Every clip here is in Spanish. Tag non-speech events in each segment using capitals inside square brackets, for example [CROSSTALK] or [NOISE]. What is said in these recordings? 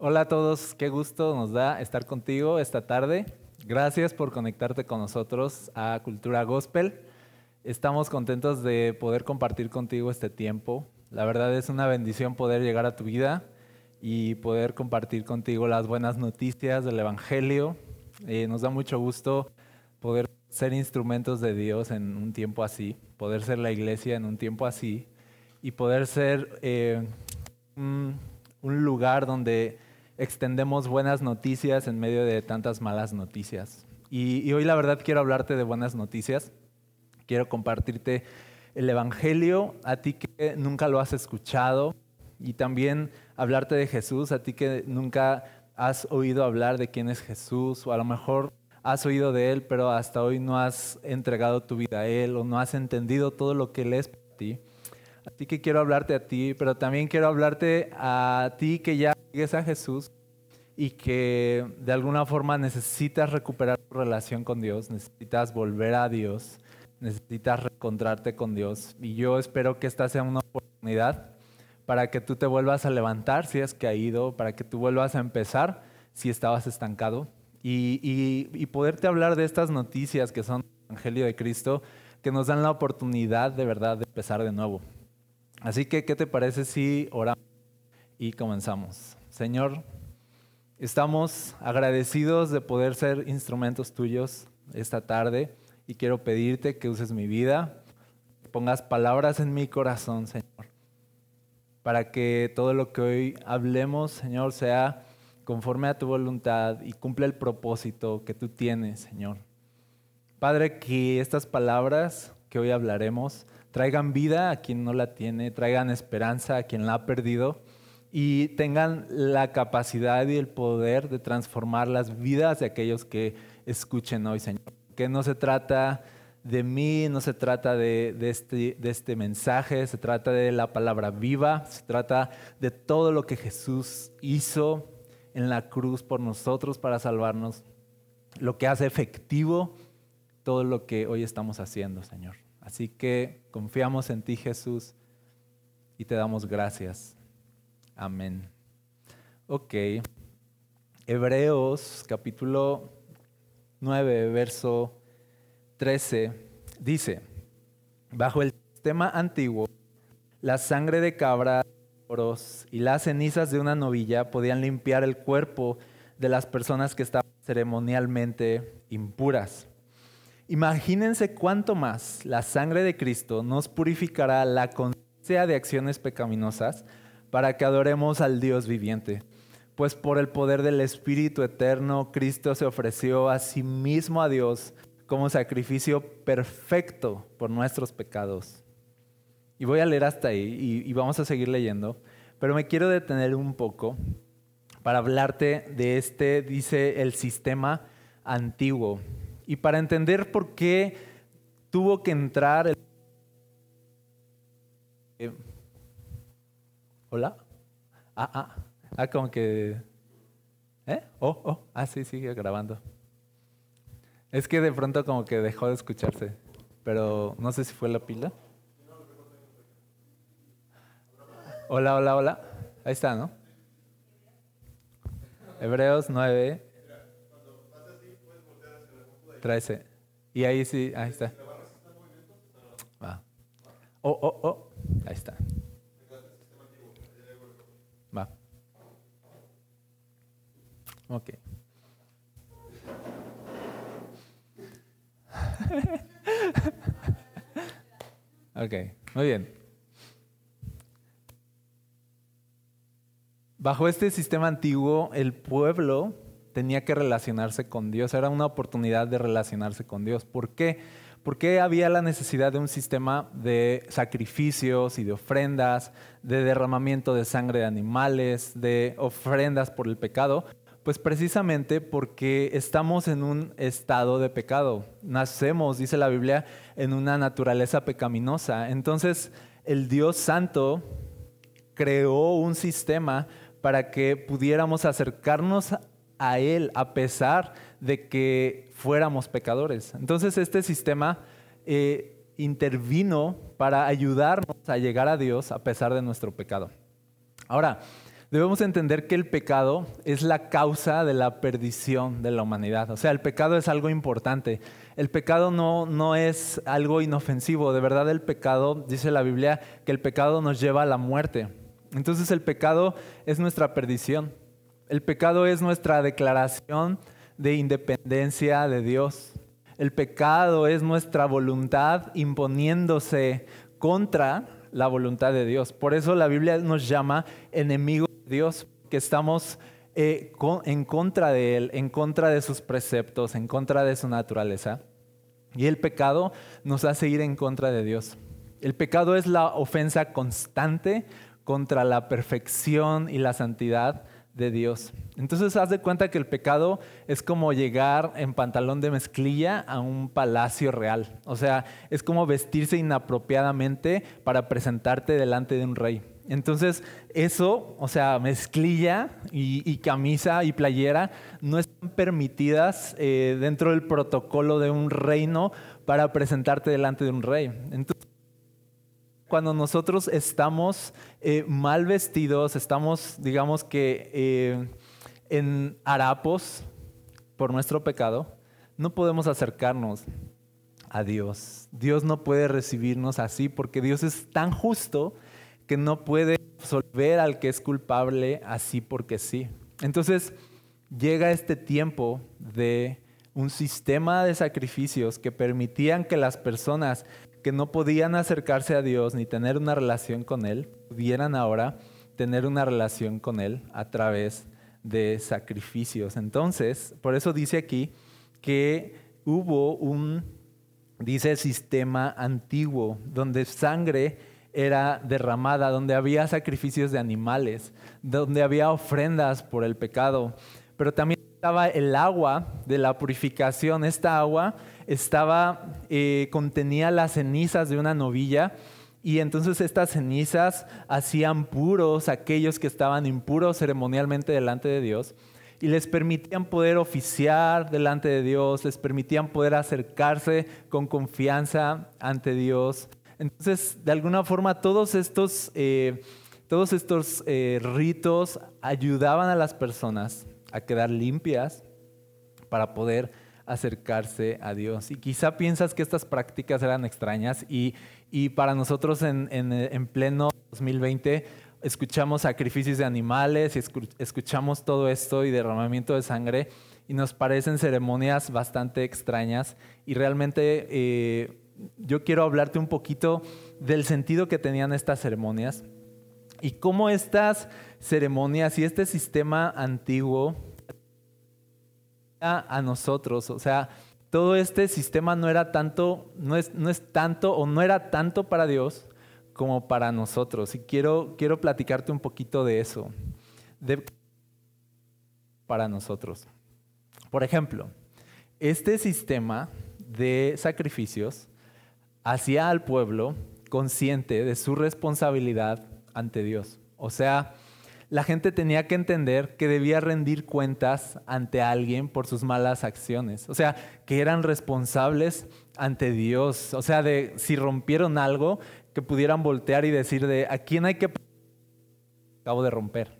Hola a todos, qué gusto nos da estar contigo esta tarde. Gracias por conectarte con nosotros a Cultura Gospel. Estamos contentos de poder compartir contigo este tiempo. La verdad es una bendición poder llegar a tu vida y poder compartir contigo las buenas noticias del Evangelio. Eh, nos da mucho gusto poder ser instrumentos de Dios en un tiempo así, poder ser la iglesia en un tiempo así y poder ser eh, un, un lugar donde extendemos buenas noticias en medio de tantas malas noticias. Y, hoy la verdad quiero hablarte de buenas noticias. Quiero compartirte el Evangelio a ti que nunca lo has escuchado y también hablarte de Jesús a ti que nunca has oído hablar de quién es Jesús o a lo mejor has oído de Él pero hasta hoy no has entregado tu vida a Él o no has entendido todo lo que Él es para ti. A ti que quiero hablarte a ti, pero también quiero hablarte a ti que ya sigues a Jesús y que de alguna forma necesitas recuperar tu relación con Dios, necesitas volver a Dios, necesitas reencontrarte con Dios. Y yo espero que esta sea una oportunidad para que tú te vuelvas a levantar si has caído, para que tú vuelvas a empezar si estabas estancado y, y, y poderte hablar de estas noticias que son el Evangelio de Cristo, que nos dan la oportunidad de verdad de empezar de nuevo. Así que, ¿qué te parece si oramos y comenzamos? Señor, estamos agradecidos de poder ser instrumentos tuyos esta tarde y quiero pedirte que uses mi vida, pongas palabras en mi corazón, Señor, para que todo lo que hoy hablemos, Señor, sea conforme a tu voluntad y cumpla el propósito que tú tienes, Señor. Padre, que estas palabras que hoy hablaremos, traigan vida a quien no la tiene, traigan esperanza a quien la ha perdido y tengan la capacidad y el poder de transformar las vidas de aquellos que escuchen hoy, Señor. Que no se trata de mí, no se trata de, este, de este mensaje, se trata de la palabra viva, se trata de todo lo que Jesús hizo en la cruz por nosotros para salvarnos, lo que hace efectivo todo lo que hoy estamos haciendo, Señor. Así que confiamos en ti, Jesús, y te damos gracias. Amén. Ok. Hebreos capítulo 9, verso 13, dice, bajo el sistema antiguo, la sangre de cabra y las cenizas de una novilla podían limpiar el cuerpo de las personas que estaban ceremonialmente impuras. Imagínense cuánto más la sangre de Cristo nos purificará la conciencia de acciones pecaminosas para que adoremos al Dios viviente. Pues por el poder del Espíritu eterno, Cristo se ofreció a sí mismo a Dios como sacrificio perfecto por nuestros pecados. Y voy a leer hasta ahí y, vamos a seguir leyendo, pero me quiero detener un poco para hablarte de este, dice, el sistema antiguo y para entender por qué tuvo que entrar el... ¿Hola? Ah, ah, ah, como que... ¿Eh? Oh, oh, ah, sí, sigue grabando. Es que de pronto como que dejó de escucharse, pero no sé si fue la pila. Hola, hola, hola. Ahí está, ¿no? Hebreos 9, 13. Y ahí sí, ahí está. Va. Oh, oh, oh. Ahí está. Va. Ok. [LAUGHS] ok, muy bien. Bajo este sistema antiguo, el pueblo tenía que relacionarse con Dios, era una oportunidad de relacionarse con Dios. ¿Por qué? Porque había la necesidad de un sistema de sacrificios y de ofrendas, de derramamiento de sangre de animales, de ofrendas por el pecado? Pues precisamente porque estamos en un estado de pecado. Nacemos, dice la Biblia, en una naturaleza pecaminosa. Entonces, el Dios Santo creó un sistema para que pudiéramos acercarnos a Él a pesar de que fuéramos pecadores. Entonces este sistema eh, intervino para ayudarnos a llegar a Dios a pesar de nuestro pecado. Ahora, debemos entender que el pecado es la causa de la perdición de la humanidad. O sea, el pecado es algo importante. El pecado no, no es algo inofensivo. De verdad el pecado, dice la Biblia, que el pecado nos lleva a la muerte. Entonces el pecado es nuestra perdición. El pecado es nuestra declaración de independencia de Dios. El pecado es nuestra voluntad imponiéndose contra la voluntad de Dios. Por eso la Biblia nos llama enemigos Dios, que estamos eh, en contra de Él, en contra de sus preceptos, en contra de su naturaleza. Y el pecado nos hace ir en contra de Dios. El pecado es la ofensa constante contra la perfección y la santidad de Dios. Entonces haz de cuenta que el pecado es como llegar en pantalón de mezclilla a un palacio real. O sea, es como vestirse inapropiadamente para presentarte delante de un rey. Entonces, eso, o sea, mezclilla y, camisa y playera no están permitidas eh, dentro del protocolo de un reino para presentarte delante de un rey. Entonces, cuando nosotros estamos eh, mal vestidos, estamos, digamos que, eh, en harapos por nuestro pecado, no podemos acercarnos a Dios. Dios no puede recibirnos así porque Dios es tan justo que no puede absolver al que es culpable así porque sí. Entonces llega este tiempo de un sistema de sacrificios que permitían que las personas que no podían acercarse a Dios ni tener una relación con Él, pudieran ahora tener una relación con Él a través de sacrificios. Entonces, por eso dice aquí que hubo un, dice, sistema antiguo, donde sangre era derramada, donde había sacrificios de animales, donde había ofrendas por el pecado, pero también estaba el agua de la purificación. Esta agua estaba, eh, contenía las cenizas de una novilla y entonces estas cenizas hacían puros aquellos que estaban impuros ceremonialmente delante de Dios y les permitían poder oficiar delante de Dios, les permitían poder acercarse con confianza ante Dios. Entonces, de alguna forma, todos estos, eh, todos estos eh, ritos ayudaban a las personas a quedar limpias para poder acercarse a Dios. Y quizá piensas que estas prácticas eran extrañas y, para nosotros en, en, pleno 2020 escuchamos sacrificios de animales y escuchamos todo esto y derramamiento de sangre y nos parecen ceremonias bastante extrañas y realmente eh, yo quiero hablarte un poquito del sentido que tenían estas ceremonias y cómo estas ceremonias y este sistema antiguo a nosotros. O sea, todo este sistema no era tanto, no es, no es tanto o no era tanto para Dios como para nosotros. Y quiero, quiero platicarte un poquito de eso. De, para nosotros. Por ejemplo, este sistema de sacrificios hacía al pueblo consciente de su responsabilidad ante Dios. O sea, la gente tenía que entender que debía rendir cuentas ante alguien por sus malas acciones. O sea, que eran responsables ante Dios. O sea, de si rompieron algo, que pudieran voltear y decir de a quién hay que acabo de romper.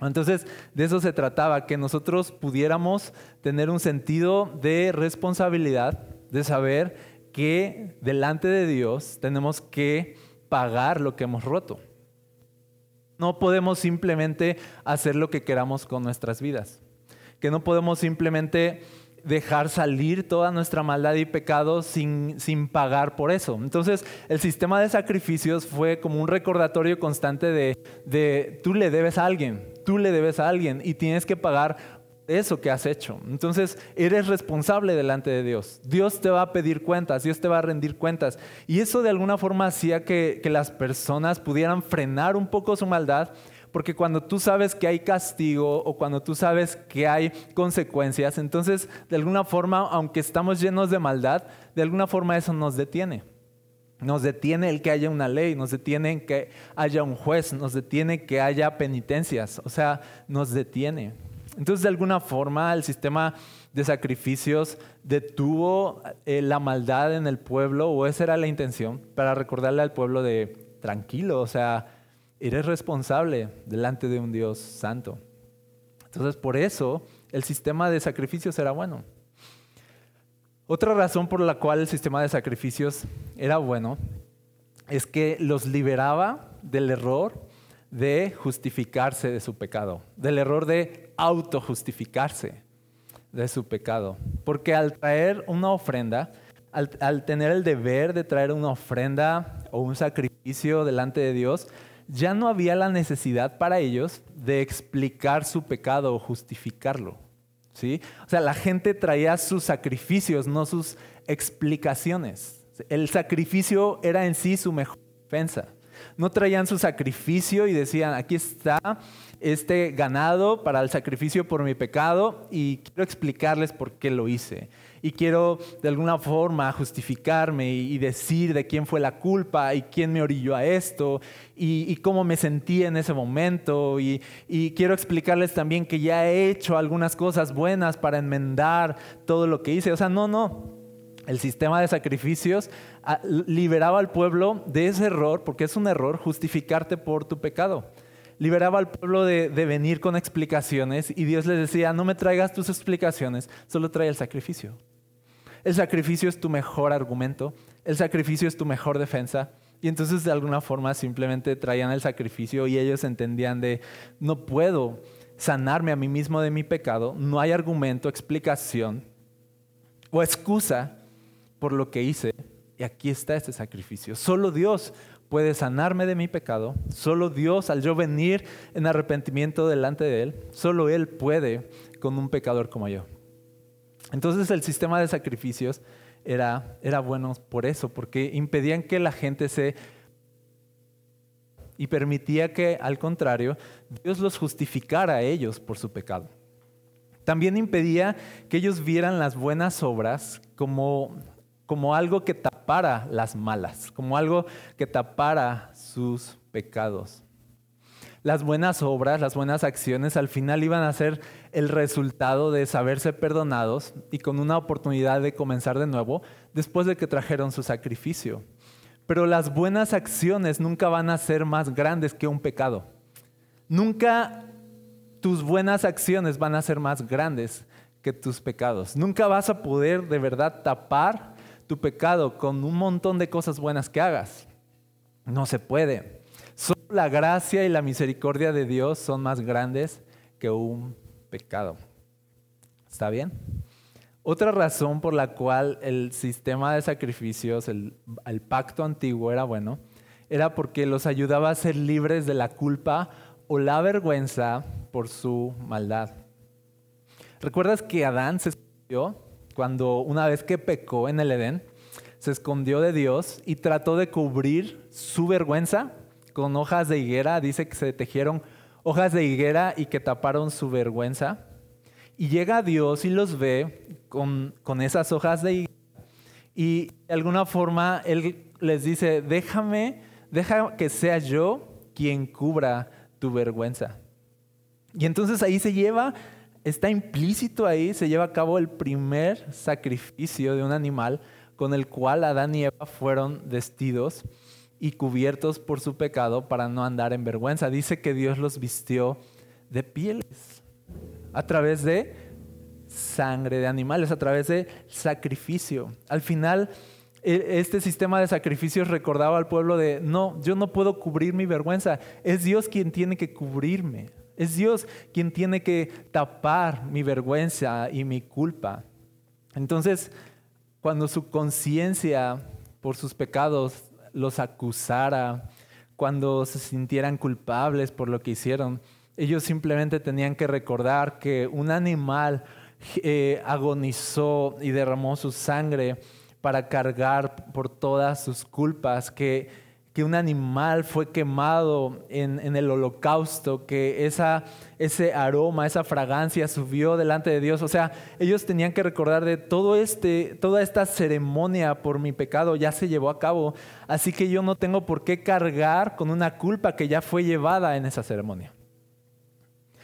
Entonces, de eso se trataba, que nosotros pudiéramos tener un sentido de responsabilidad, de saber que delante de Dios tenemos que pagar lo que hemos roto. No podemos simplemente hacer lo que queramos con nuestras vidas. Que no podemos simplemente dejar salir toda nuestra maldad y pecado sin, sin, pagar por eso. Entonces, el sistema de sacrificios fue como un recordatorio constante de, de tú le debes a alguien, tú le debes a alguien y tienes que pagar eso que has hecho. Entonces, eres responsable delante de Dios. Dios te va a pedir cuentas, Dios te va a rendir cuentas. Y eso de alguna forma hacía que, que las personas pudieran frenar un poco su maldad, porque cuando tú sabes que hay castigo o cuando tú sabes que hay consecuencias, entonces de alguna forma, aunque estamos llenos de maldad, de alguna forma eso nos detiene. Nos detiene el que haya una ley, nos detiene que haya un juez, nos detiene que haya penitencias, o sea, nos detiene. Entonces, de alguna forma, el sistema de sacrificios detuvo eh, la maldad en el pueblo, o esa era la intención, para recordarle al pueblo de tranquilo, o sea, eres responsable delante de un Dios santo. Entonces, por eso el sistema de sacrificios era bueno. Otra razón por la cual el sistema de sacrificios era bueno es que los liberaba del error de justificarse de su pecado, del error de autojustificarse de su pecado. Porque al traer una ofrenda, al, tener el deber de traer una ofrenda o un sacrificio delante de Dios, ya no había la necesidad para ellos de explicar su pecado o justificarlo. ¿sí? O sea, la gente traía sus sacrificios, no sus explicaciones. El sacrificio era en sí su mejor defensa. No traían su sacrificio y decían, aquí está este ganado para el sacrificio por mi pecado y quiero explicarles por qué lo hice. Y quiero de alguna forma justificarme y decir de quién fue la culpa y quién me orilló a esto y, cómo me sentí en ese momento. Y, y quiero explicarles también que ya he hecho algunas cosas buenas para enmendar todo lo que hice. O sea, no, no. El sistema de sacrificios liberaba al pueblo de ese error, porque es un error justificarte por tu pecado liberaba al pueblo de, venir con explicaciones y Dios les decía, no me traigas tus explicaciones, solo trae el sacrificio. El sacrificio es tu mejor argumento, el sacrificio es tu mejor defensa. Y entonces de alguna forma simplemente traían el sacrificio y ellos entendían de, no puedo sanarme a mí mismo de mi pecado, no hay argumento, explicación o excusa por lo que hice. Y aquí está este sacrificio. Solo Dios puede sanarme de mi pecado. Solo Dios, al yo venir en arrepentimiento delante de Él, solo Él puede con un pecador como yo. Entonces el sistema de sacrificios era, era bueno por eso, porque impedían que la gente se... y permitía que, al contrario, Dios los justificara a ellos por su pecado. También impedía que ellos vieran las buenas obras como como algo que tapara las malas, como algo que tapara sus pecados. Las buenas obras, las buenas acciones al final iban a ser el resultado de saberse perdonados y con una oportunidad de comenzar de nuevo después de que trajeron su sacrificio. Pero las buenas acciones nunca van a ser más grandes que un pecado. Nunca tus buenas acciones van a ser más grandes que tus pecados. Nunca vas a poder de verdad tapar tu pecado con un montón de cosas buenas que hagas. No se puede. Solo la gracia y la misericordia de Dios son más grandes que un pecado. ¿Está bien? Otra razón por la cual el sistema de sacrificios, el, pacto antiguo era bueno, era porque los ayudaba a ser libres de la culpa o la vergüenza por su maldad. ¿Recuerdas que Adán se escondió cuando una vez que pecó en el Edén, se escondió de Dios y trató de cubrir su vergüenza con hojas de higuera. Dice que se tejieron hojas de higuera y que taparon su vergüenza. Y llega Dios y los ve con, con esas hojas de higuera. Y de alguna forma Él les dice, déjame, deja que sea yo quien cubra tu vergüenza. Y entonces ahí se lleva está implícito ahí, se lleva a cabo el primer sacrificio de un animal con el cual Adán y Eva fueron vestidos y cubiertos por su pecado para no andar en vergüenza. Dice que Dios los vistió de pieles a través de sangre de animales, a través de sacrificio. Al final, e, este sistema de sacrificios recordaba al pueblo de, no, yo no puedo cubrir mi vergüenza, es Dios quien tiene que cubrirme. Es Dios quien tiene que tapar mi vergüenza y mi culpa. Entonces, cuando su conciencia por sus pecados los acusara, cuando se sintieran culpables por lo que hicieron, ellos simplemente tenían que recordar que un animal eh, agonizó y derramó su sangre para cargar por todas sus culpas, que que un animal fue quemado en, el holocausto, que ese aroma, esa fragancia subió delante de Dios. O sea, ellos tenían que recordar de todo este, toda esta ceremonia por mi pecado ya se llevó a cabo, así que yo no tengo por qué cargar con una culpa que ya fue llevada en esa ceremonia.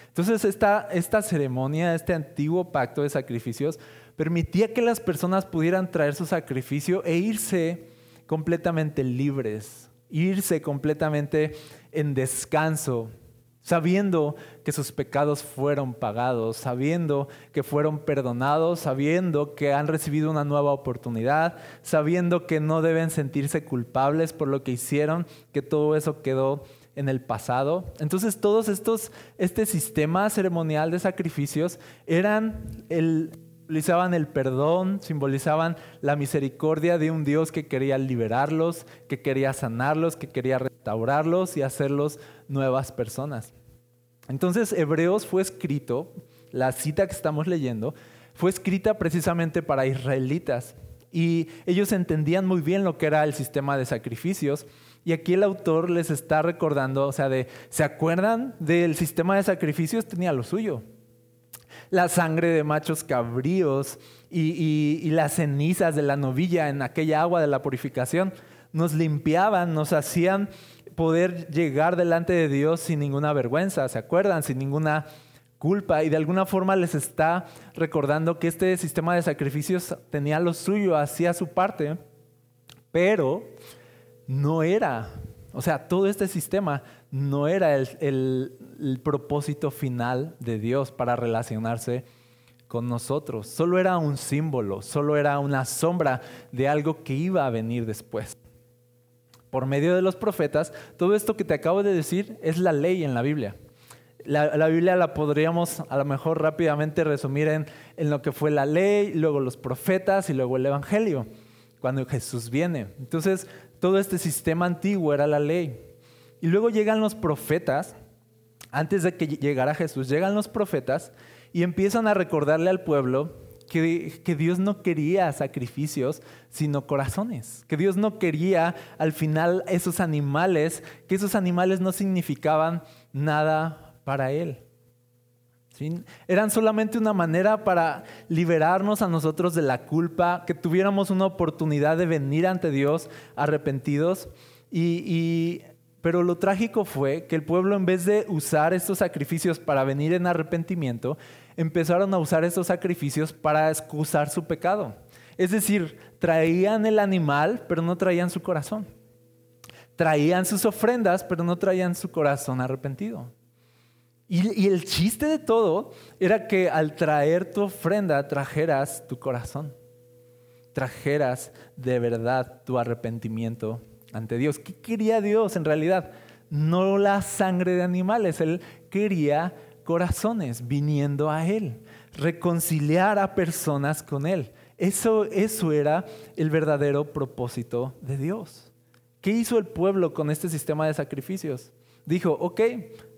Entonces esta ceremonia, este antiguo pacto de sacrificios, permitía que las personas pudieran traer su sacrificio e irse completamente libres irse completamente en descanso, sabiendo que sus pecados fueron pagados, sabiendo que fueron perdonados, sabiendo que han recibido una nueva oportunidad, sabiendo que no deben sentirse culpables por lo que hicieron, que todo eso quedó en el pasado. Entonces todos estos, este sistema ceremonial de sacrificios eran el, simbolizaban el perdón, simbolizaban la misericordia de un Dios que quería liberarlos, que quería sanarlos, que quería restaurarlos y hacerlos nuevas personas. Entonces Hebreos fue escrito, la cita que estamos leyendo, fue escrita precisamente para israelitas y ellos entendían muy bien lo que era el sistema de sacrificios. Y aquí el autor les está recordando, o sea, ¿se acuerdan del sistema de sacrificios? Tenía lo suyo la sangre de machos cabríos y, las cenizas de la novilla en aquella agua de la purificación nos limpiaban, nos hacían poder llegar delante de Dios sin ninguna vergüenza, ¿se acuerdan? Sin ninguna culpa y de alguna forma les está recordando que este sistema de sacrificios tenía lo suyo, hacía su parte, pero no era, o sea, todo este sistema no era el, propósito final de Dios para relacionarse con nosotros. Solo era un símbolo, solo era una sombra de algo que iba a venir después. Por medio de los profetas, todo esto que te acabo de decir es la ley en la Biblia. La, Biblia la podríamos a lo mejor rápidamente resumir en, en lo que fue la ley, luego los profetas y luego el Evangelio, cuando Jesús viene. Entonces, todo este sistema antiguo era la ley. Y luego llegan los profetas, antes de que llegara Jesús, llegan los profetas y empiezan a recordarle al pueblo que, que, Dios no quería sacrificios, sino corazones. Que Dios no quería al final esos animales, que esos animales no significaban nada para Él. Eran solamente una manera para liberarnos a nosotros de la culpa, que tuviéramos una oportunidad de venir ante Dios arrepentidos y, y pero lo trágico fue que el pueblo en vez de usar estos sacrificios para venir en arrepentimiento, empezaron a usar estos sacrificios para excusar su pecado. Es decir, traían el animal, pero no traían su corazón. Traían sus ofrendas, pero no traían su corazón arrepentido. Y, el chiste de todo era que al traer tu ofrenda trajeras tu corazón. Trajeras de verdad tu arrepentimiento ante Dios. ¿Qué quería Dios en realidad? No la sangre de animales, Él quería corazones viniendo a Él, reconciliar a personas con Él. Eso, eso era el verdadero propósito de Dios. ¿Qué hizo el pueblo con este sistema de sacrificios? Dijo, ok,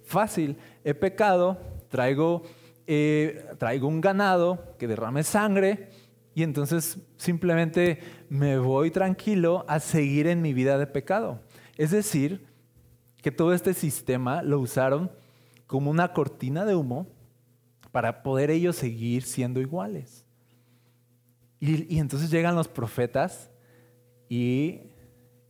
fácil, he pecado, traigo, eh, traigo un ganado que derrame sangre, y entonces simplemente me voy tranquilo a seguir en mi vida de pecado. Es decir, que todo este sistema lo usaron como una cortina de humo para poder ellos seguir siendo iguales. Y, entonces llegan los profetas y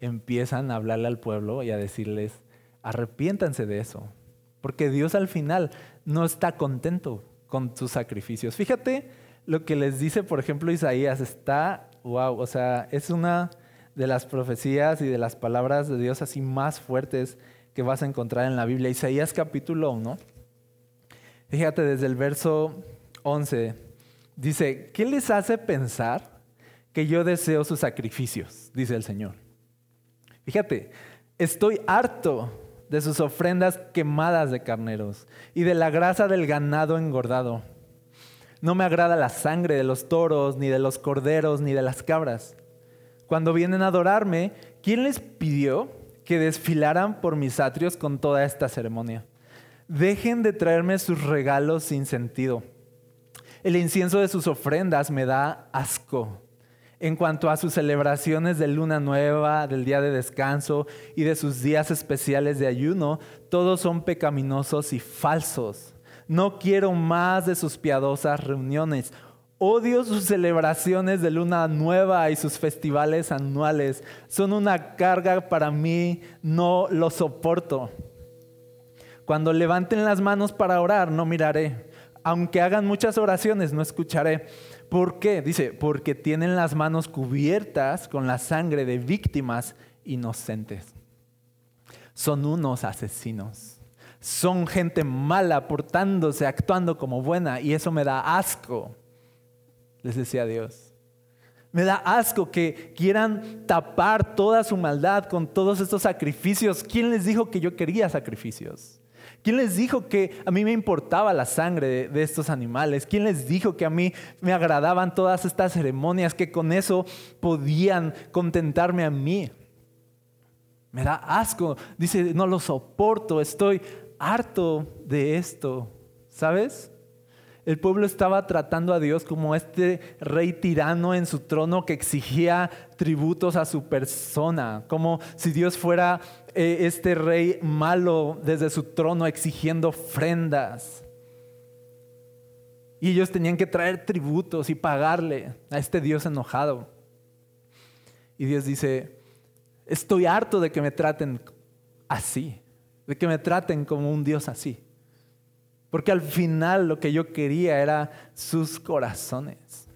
empiezan a hablarle al pueblo y a decirles, arrepiéntanse de eso, porque Dios al final no está contento con sus sacrificios. Fíjate lo que les dice, por ejemplo, Isaías está, wow, o sea, es una de las profecías y de las palabras de Dios así más fuertes que vas a encontrar en la Biblia. Isaías capítulo 1. Fíjate desde el verso 11. Dice, ¿qué les hace pensar que yo deseo sus sacrificios? Dice el Señor. Fíjate, estoy harto de sus ofrendas quemadas de carneros y de la grasa del ganado engordado. No me agrada la sangre de los toros, ni de los corderos, ni de las cabras. Cuando vienen a adorarme, ¿quién les pidió que desfilaran por mis atrios con toda esta ceremonia? Dejen de traerme sus regalos sin sentido. El incienso de sus ofrendas me da asco. En cuanto a sus celebraciones de luna nueva, del día de descanso y de sus días especiales de ayuno, todos son pecaminosos y falsos. No quiero más de sus piadosas reuniones. Odio sus celebraciones de luna nueva y sus festivales anuales. Son una carga para mí, no lo soporto. Cuando levanten las manos para orar, no miraré. Aunque hagan muchas oraciones, no escucharé. ¿Por qué? Dice, porque tienen las manos cubiertas con la sangre de víctimas inocentes. son unos asesinos. Son gente mala, portándose, actuando como buena, y eso me da asco, les decía Dios. Me da asco que quieran tapar toda su maldad con todos estos sacrificios. ¿Quién les dijo que yo quería sacrificios? ¿Quién les dijo que a mí me importaba la sangre de, estos animales? ¿Quién les dijo que a mí me agradaban todas estas ceremonias, que con eso podían contentarme a mí? Me da asco. Dice, no lo soporto, estoy harto de esto. ¿Sabes? El pueblo estaba tratando a Dios como este rey tirano en su trono que exigía tributos a su persona, como si Dios fuera eh, este rey malo desde su trono exigiendo ofrendas. Y ellos tenían que traer tributos y pagarle a este Dios enojado. Y Dios dice, estoy harto de que me traten así, de que me traten como un Dios así. Porque al final lo que yo quería era sus corazones.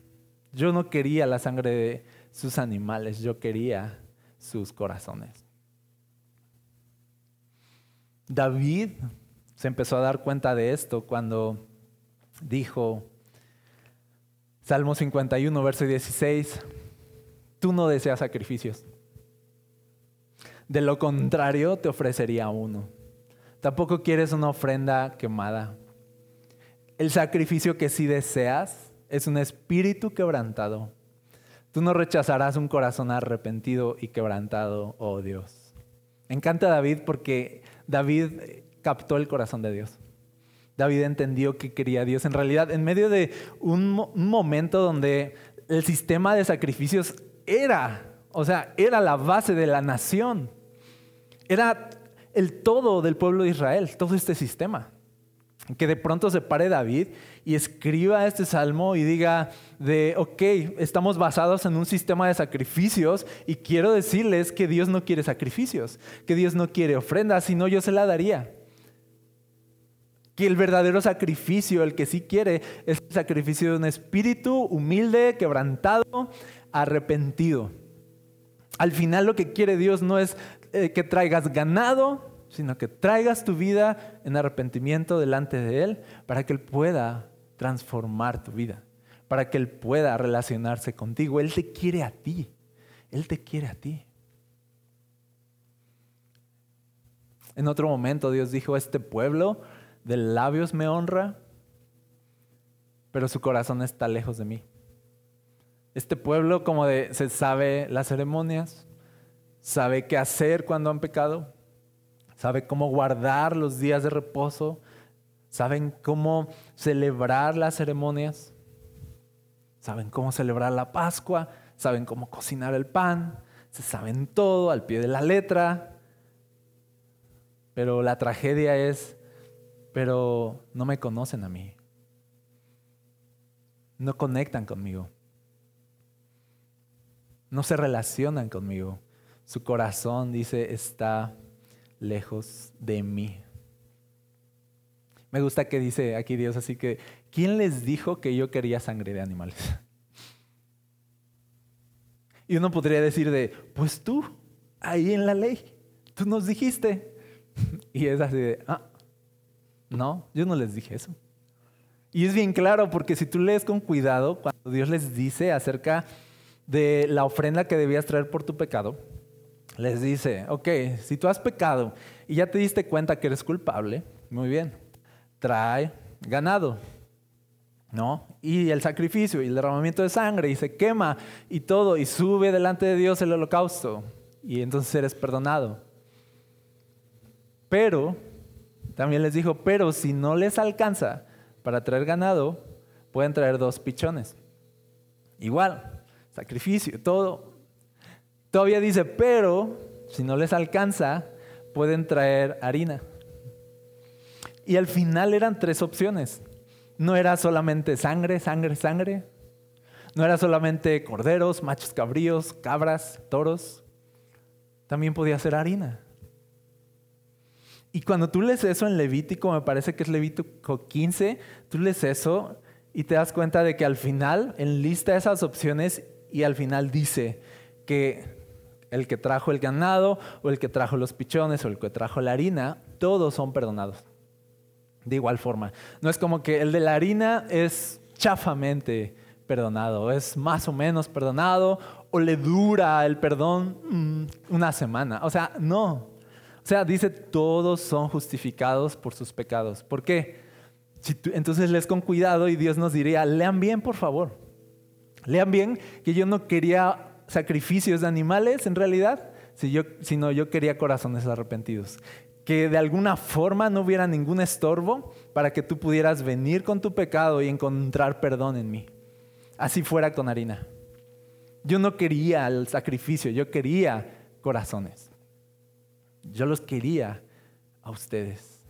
Yo no quería la sangre de sus animales, yo quería sus corazones. David se empezó a dar cuenta de esto cuando dijo, Salmo 51, verso 16, tú no deseas sacrificios. De lo contrario, te ofrecería uno. Tampoco quieres una ofrenda quemada. El sacrificio que sí deseas es un espíritu quebrantado. Tú no rechazarás un corazón arrepentido y quebrantado, oh Dios. Me encanta David porque David captó el corazón de Dios. David entendió que quería Dios. En realidad, en medio de un, momento donde el sistema de sacrificios era, o sea, era la base de la nación. Era el todo del pueblo de Israel, todo este sistema que de pronto se pare David y escriba este salmo y diga de, ok, estamos basados en un sistema de sacrificios y quiero decirles que Dios no quiere sacrificios, que Dios no quiere ofrendas, sino yo se la daría. Que el verdadero sacrificio, el que sí quiere, es el sacrificio de un espíritu humilde, quebrantado, arrepentido. Al final lo que quiere Dios no es eh, que traigas ganado, sino que traigas tu vida en arrepentimiento delante de Él para que Él pueda transformar tu vida, para que Él pueda relacionarse contigo. Él te quiere a ti, Él te quiere a ti. En otro momento Dios dijo, este pueblo de labios me honra, pero su corazón está lejos de mí. Este pueblo como de, se sabe las ceremonias, sabe qué hacer cuando han pecado, sabe cómo guardar los días de reposo, saben cómo celebrar las ceremonias, saben cómo celebrar la Pascua, saben cómo cocinar el pan, se saben todo al pie de la letra. Pero la tragedia es, pero no me conocen a mí. No conectan conmigo. No se relacionan conmigo. Su corazón, dice, está lejos de mí. Me gusta que dice aquí Dios así que, ¿quién les dijo que yo quería sangre de animales? [LAUGHS] Y uno podría decir de, pues tú, ahí en la ley, tú nos dijiste. [LAUGHS] Y es así de, ah, no, yo no les dije eso. Y es bien claro porque si tú lees con cuidado, cuando Dios les dice acerca de la ofrenda que debías traer por tu pecado, les dice, ok, si tú has pecado y ya te diste cuenta que eres culpable, muy bien, trae ganado, ¿no? Y el sacrificio y el derramamiento de sangre y se quema y todo y sube delante de Dios el holocausto y entonces eres perdonado. Pero, también les dijo, pero si no les alcanza para traer ganado, pueden traer dos pichones. Igual, sacrificio, todo, Todavía dice, pero si no les alcanza, pueden traer harina. Y al final eran tres opciones. No era solamente sangre, sangre, sangre. No era solamente corderos, machos cabríos, cabras, toros. También podía ser harina. Y cuando tú lees eso en Levítico, me parece que es Levítico 15, tú lees eso y te das cuenta de que al final enlista esas opciones y al final dice que El que trajo el ganado o el que trajo los pichones o el que trajo la harina, todos son perdonados. De igual forma. No es como que el de la harina es chafamente perdonado, es más o menos perdonado o le dura el perdón mm, una semana. O sea, no. O sea, dice, todos son justificados por sus pecados. ¿Por qué? entonces lees con cuidado y Dios nos diría, lean bien, por favor. Lean bien que yo no quería sacrificios de animales en realidad, sino yo quería corazones arrepentidos. Que de alguna forma no hubiera ningún estorbo para que tú pudieras venir con tu pecado y encontrar perdón en mí. Así fuera con harina. Yo no quería el sacrificio, yo quería corazones. Yo los quería a ustedes.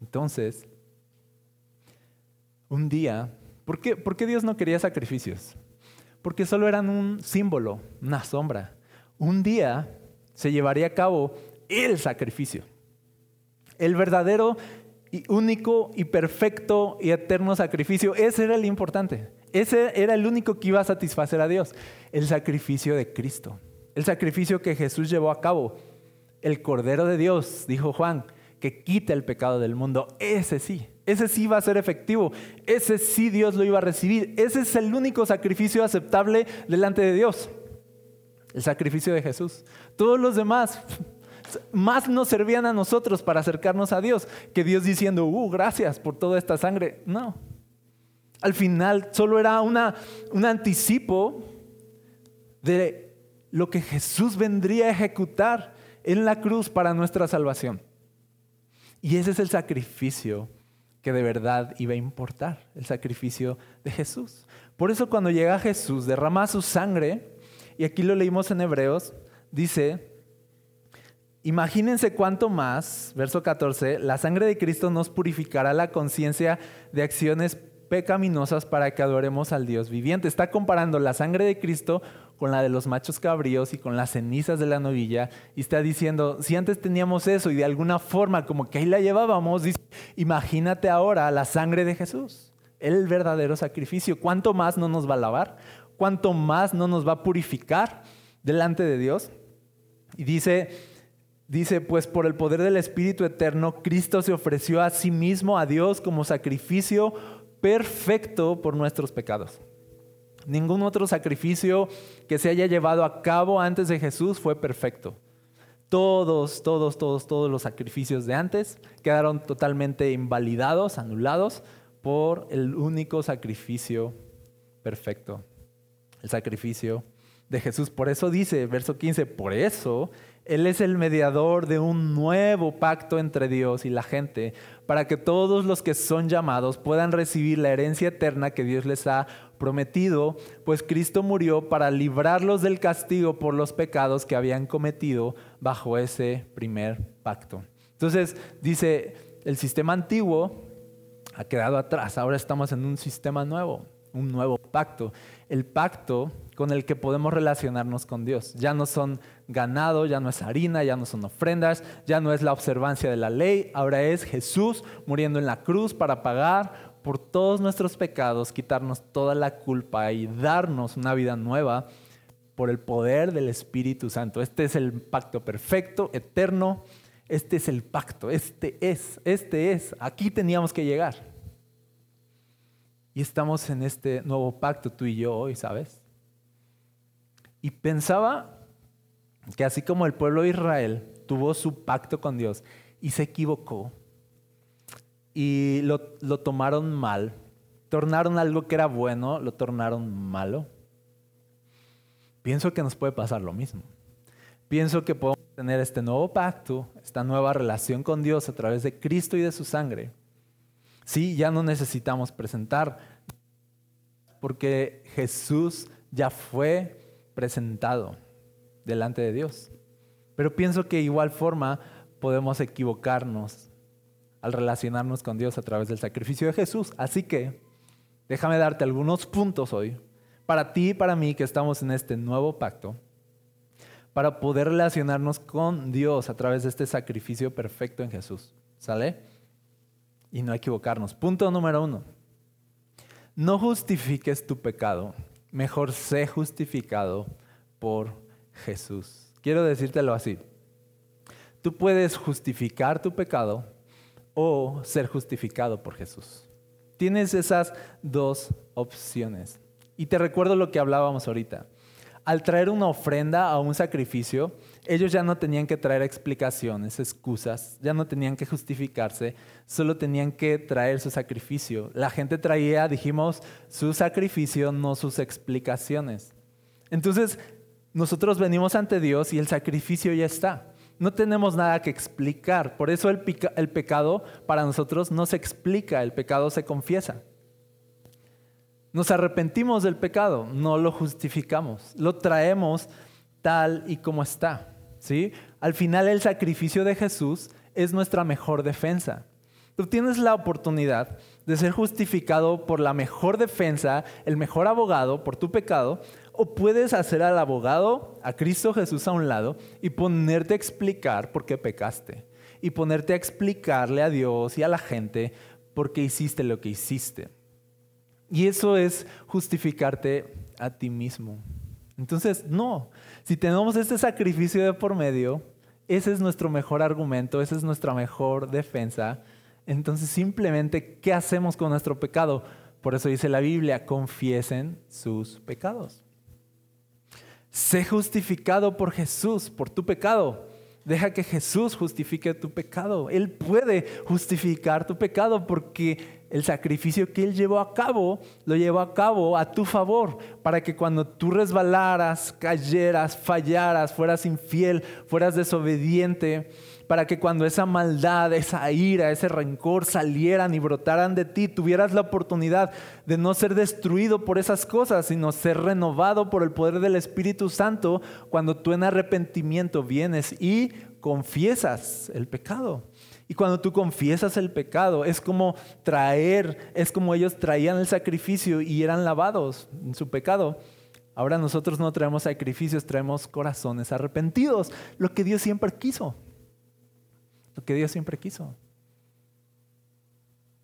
Entonces, un día, ¿por qué, ¿por qué Dios no quería sacrificios? Porque solo eran un símbolo, una sombra. Un día se llevaría a cabo el sacrificio. El verdadero único y perfecto y eterno sacrificio. Ese era el importante. Ese era el único que iba a satisfacer a Dios. El sacrificio de Cristo. El sacrificio que Jesús llevó a cabo. El Cordero de Dios, dijo Juan, que quita el pecado del mundo. Ese sí. Ese sí va a ser efectivo. Ese sí Dios lo iba a recibir. Ese es el único sacrificio aceptable delante de Dios. El sacrificio de Jesús. Todos los demás [LAUGHS] más nos servían a nosotros para acercarnos a Dios que Dios diciendo, uh, gracias por toda esta sangre. No. Al final solo era una, un anticipo de lo que Jesús vendría a ejecutar en la cruz para nuestra salvación. Y ese es el sacrificio que de verdad iba a importar, el sacrificio de Jesús. Por eso cuando llega Jesús, derrama su sangre, y aquí lo leímos en Hebreos, dice, imagínense cuánto más, verso 14, la sangre de Cristo nos purificará la conciencia de acciones pecaminosas para que adoremos al Dios viviente. Está comparando la sangre de Cristo con la de los machos cabríos y con las cenizas de la novilla y está diciendo, si antes teníamos eso y de alguna forma como que ahí la llevábamos, imagínate ahora la sangre de Jesús, el verdadero sacrificio. ¿Cuánto más no nos va a lavar? ¿Cuánto más no nos va a purificar delante de Dios? Y dice, dice, pues por el poder del Espíritu Eterno, Cristo se ofreció a sí mismo a Dios como sacrificio perfecto por nuestros pecados. Ningún otro sacrificio que se haya llevado a cabo antes de Jesús fue perfecto. Todos, todos, todos, todos los sacrificios de antes quedaron totalmente invalidados, anulados por el único sacrificio perfecto, el sacrificio de Jesús. Por eso dice, verso 15, por eso Él es el mediador de un nuevo pacto entre Dios y la gente, para que todos los que son llamados puedan recibir la herencia eterna que Dios les ha prometido, pues Cristo murió para librarlos del castigo por los pecados que habían cometido bajo ese primer pacto. Entonces dice, el sistema antiguo ha quedado atrás, ahora estamos en un sistema nuevo, un nuevo pacto. El pacto con el que podemos relacionarnos con Dios. Ya no son ganado, ya no es harina, ya no son ofrendas, ya no es la observancia de la ley, ahora es Jesús muriendo en la cruz para pagar por todos nuestros pecados, quitarnos toda la culpa y darnos una vida nueva por el poder del Espíritu Santo. Este es el pacto perfecto, eterno. Este es el pacto, este es, este es. Aquí teníamos que llegar. Y estamos en este nuevo pacto, tú y yo hoy, ¿sabes? Y pensaba que así como el pueblo de Israel tuvo su pacto con Dios y se equivocó, y lo, tomaron mal. Tornaron algo que era bueno, lo tornaron malo. Pienso que nos puede pasar lo mismo. Pienso que podemos tener este nuevo pacto, esta nueva relación con Dios a través de Cristo y de su sangre. Sí, ya no necesitamos presentar, porque Jesús ya fue presentado delante de Dios. Pero pienso que igual forma podemos equivocarnos al relacionarnos con Dios a través del sacrificio de Jesús. Así que déjame darte algunos puntos hoy para ti y para mí que estamos en este nuevo pacto, para poder relacionarnos con Dios a través de este sacrificio perfecto en Jesús. ¿Sale? Y no equivocarnos. Punto número uno. No justifiques tu pecado, mejor sé justificado por Jesús. Quiero decírtelo así. Tú puedes justificar tu pecado o ser justificado por Jesús. Tienes esas dos opciones. Y te recuerdo lo que hablábamos ahorita. Al traer una ofrenda a un sacrificio, ellos ya no tenían que traer explicaciones, excusas, ya no tenían que justificarse, solo tenían que traer su sacrificio. La gente traía, dijimos, su sacrificio, no sus explicaciones. Entonces, nosotros venimos ante Dios y el sacrificio ya está. No tenemos nada que explicar. Por eso el, pecado para nosotros no se explica, el pecado se confiesa. Nos arrepentimos del pecado, no lo justificamos, lo traemos tal y como está. ¿Sí? Al final el sacrificio de Jesús es nuestra mejor defensa. Tú tienes la oportunidad de ser justificado por la mejor defensa, el mejor abogado por tu pecado, o puedes hacer al abogado, a Cristo Jesús a un lado, y ponerte a explicar por qué pecaste. Y ponerte a explicarle a Dios y a la gente por qué hiciste lo que hiciste. Y eso es justificarte a ti mismo. Entonces, no, si tenemos este sacrificio de por medio, ese es nuestro mejor argumento, esa es nuestra mejor defensa. Entonces, simplemente, ¿qué hacemos con nuestro pecado? Por eso dice la Biblia, confiesen sus pecados. Sé justificado por Jesús, por tu pecado. Deja que Jesús justifique tu pecado. Él puede justificar tu pecado porque el sacrificio que Él llevó a cabo, lo llevó a cabo a tu favor, para que cuando tú resbalaras, cayeras, fallaras, fueras infiel, fueras desobediente, para que cuando esa maldad, esa ira, ese rencor salieran y brotaran de ti, tuvieras la oportunidad de no ser destruido por esas cosas, sino ser renovado por el poder del Espíritu Santo cuando tú en arrepentimiento vienes y confiesas el pecado. Y cuando tú confiesas el pecado, es como traer, es como ellos traían el sacrificio y eran lavados en su pecado. Ahora nosotros no traemos sacrificios, traemos corazones arrepentidos, lo que Dios siempre quiso. Lo que Dios siempre quiso.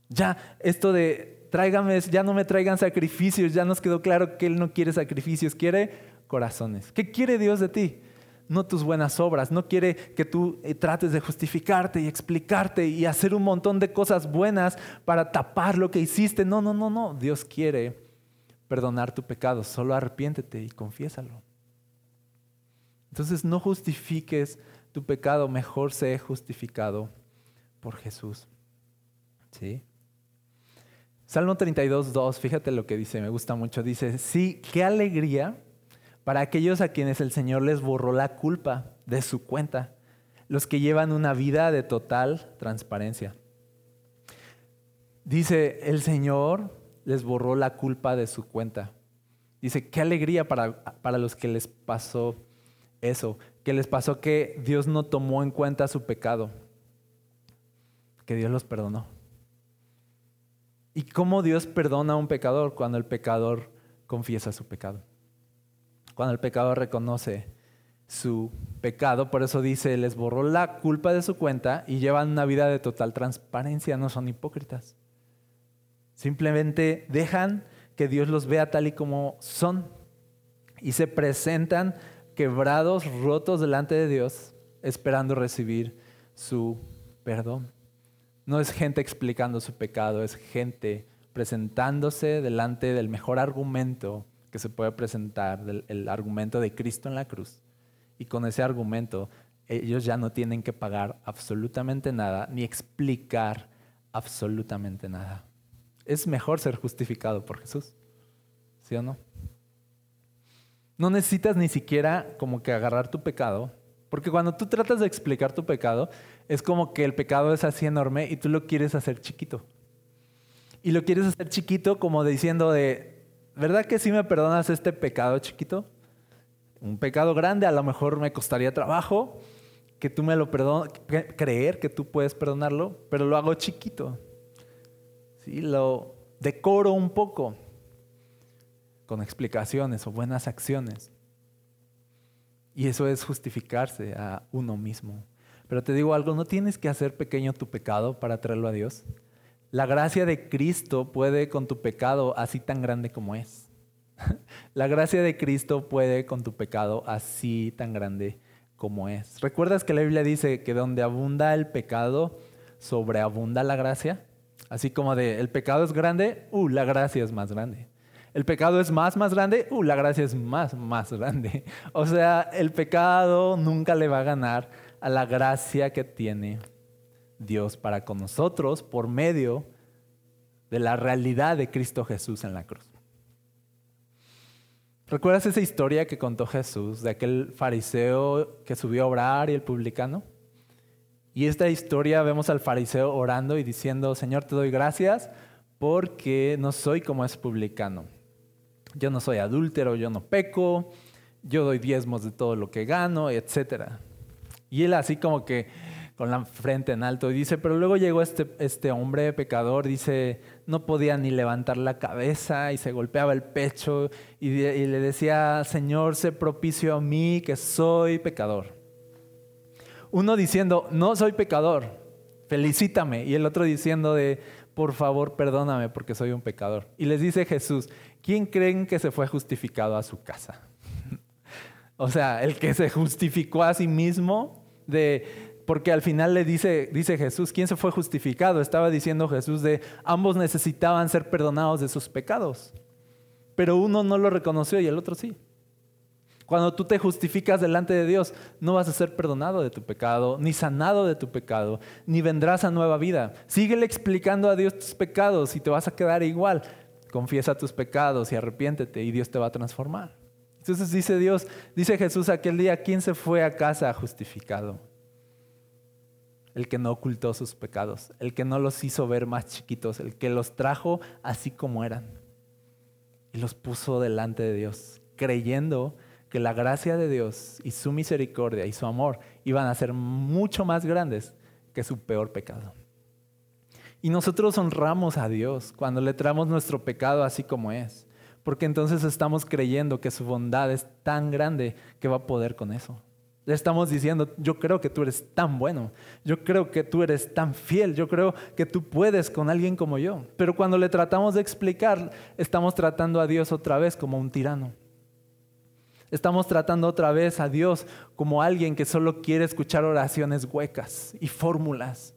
Ya, esto de tráigame, ya no me traigan sacrificios, ya nos quedó claro que Él no quiere sacrificios, quiere corazones. ¿Qué quiere Dios de ti? No tus buenas obras. No quiere que tú eh, trates de justificarte y explicarte y hacer un montón de cosas buenas para tapar lo que hiciste. No, no, no, no. Dios quiere perdonar tu pecado. Solo arrepiéntete y confiésalo. Entonces no justifiques tu pecado, mejor sé justificado por Jesús. ¿Sí? Salmo 32, 2, fíjate lo que dice, me gusta mucho. Dice, sí, qué alegría para aquellos a quienes el Señor les borró la culpa de su cuenta, los que llevan una vida de total transparencia. Dice, el Señor les borró la culpa de su cuenta. Dice, qué alegría para, para los que les pasó eso, que les pasó que Dios no tomó en cuenta su pecado, que Dios los perdonó. ¿Y cómo Dios perdona a un pecador cuando el pecador confiesa su pecado? Cuando el pecador reconoce su pecado, por eso dice, les borró la culpa de su cuenta y llevan una vida de total transparencia, no son hipócritas. Simplemente dejan que Dios los vea tal y como son y se presentan quebrados, rotos delante de Dios, esperando recibir su perdón. No es gente explicando su pecado, es gente presentándose delante del mejor argumento que se puede presentar el argumento de Cristo en la cruz. Y con ese argumento ellos ya no tienen que pagar absolutamente nada ni explicar absolutamente nada. Es mejor ser justificado por Jesús. ¿Sí o no? No necesitas ni siquiera como que agarrar tu pecado, porque cuando tú tratas de explicar tu pecado, es como que el pecado es así enorme y tú lo quieres hacer chiquito. Y lo quieres hacer chiquito como diciendo de, ¿verdad que sí me perdonas este pecado chiquito? Un pecado grande, a lo mejor me costaría trabajo que tú me lo perdones, creer que tú puedes perdonarlo, pero lo hago chiquito. ¿Sí? Lo decoro un poco con explicaciones o buenas acciones. Y eso es justificarse a uno mismo. Pero te digo algo, no tienes que hacer pequeño tu pecado para traerlo a Dios. La gracia de Cristo puede con tu pecado así tan grande como es. [LAUGHS] La gracia de Cristo puede con tu pecado así tan grande como es. ¿Recuerdas que la Biblia dice que donde abunda el pecado, sobreabunda la gracia? Así como de el pecado es grande, uh, la gracia es más grande. El pecado es más, más grande, uh, la gracia es más, más grande. [LAUGHS] O sea, el pecado nunca le va a ganar a la gracia que tiene Dios para con nosotros por medio de la realidad de Cristo Jesús en la cruz. ¿Recuerdas esa historia que contó Jesús de aquel fariseo que subió a orar y el publicano? Y esta historia vemos al fariseo orando y diciendo, Señor, te doy gracias porque no soy como es publicano. Yo no soy adúltero, yo no peco, yo doy diezmos de todo lo que gano, etc. Y él así como que con la frente en alto. Y dice, pero luego llegó este, este hombre pecador, dice, no podía ni levantar la cabeza y se golpeaba el pecho y, le decía, Señor, sé propicio a mí que soy pecador. Uno diciendo, no soy pecador, felicítame. Y el otro diciendo de, por favor, perdóname porque soy un pecador. Y les dice Jesús, ¿quién creen que se fue justificado a su casa? [LAUGHS] o sea, el que se justificó a sí mismo de porque al final le dice, dice Jesús, ¿quién se fue justificado? Estaba diciendo Jesús de ambos necesitaban ser perdonados de sus pecados, pero uno no lo reconoció y el otro sí. Cuando tú te justificas delante de Dios, no vas a ser perdonado de tu pecado, ni sanado de tu pecado, ni vendrás a nueva vida. Síguele explicando a Dios tus pecados y te vas a quedar igual. Confiesa tus pecados y arrepiéntete y Dios te va a transformar. Entonces dice Dios, dice Jesús aquel día, ¿quién se fue a casa justificado? El que no ocultó sus pecados, el que no los hizo ver más chiquitos, el que los trajo así como eran y los puso delante de Dios, creyendo que la gracia de Dios y su misericordia y su amor iban a ser mucho más grandes que su peor pecado. Y nosotros honramos a Dios cuando le traemos nuestro pecado así como es, porque entonces estamos creyendo que su bondad es tan grande que va a poder con eso. Le estamos diciendo, yo creo que tú eres tan bueno, yo creo que tú eres tan fiel, yo creo que tú puedes con alguien como yo. Pero cuando le tratamos de explicar, estamos tratando a Dios otra vez como un tirano. Estamos tratando otra vez a Dios como alguien que solo quiere escuchar oraciones huecas y fórmulas.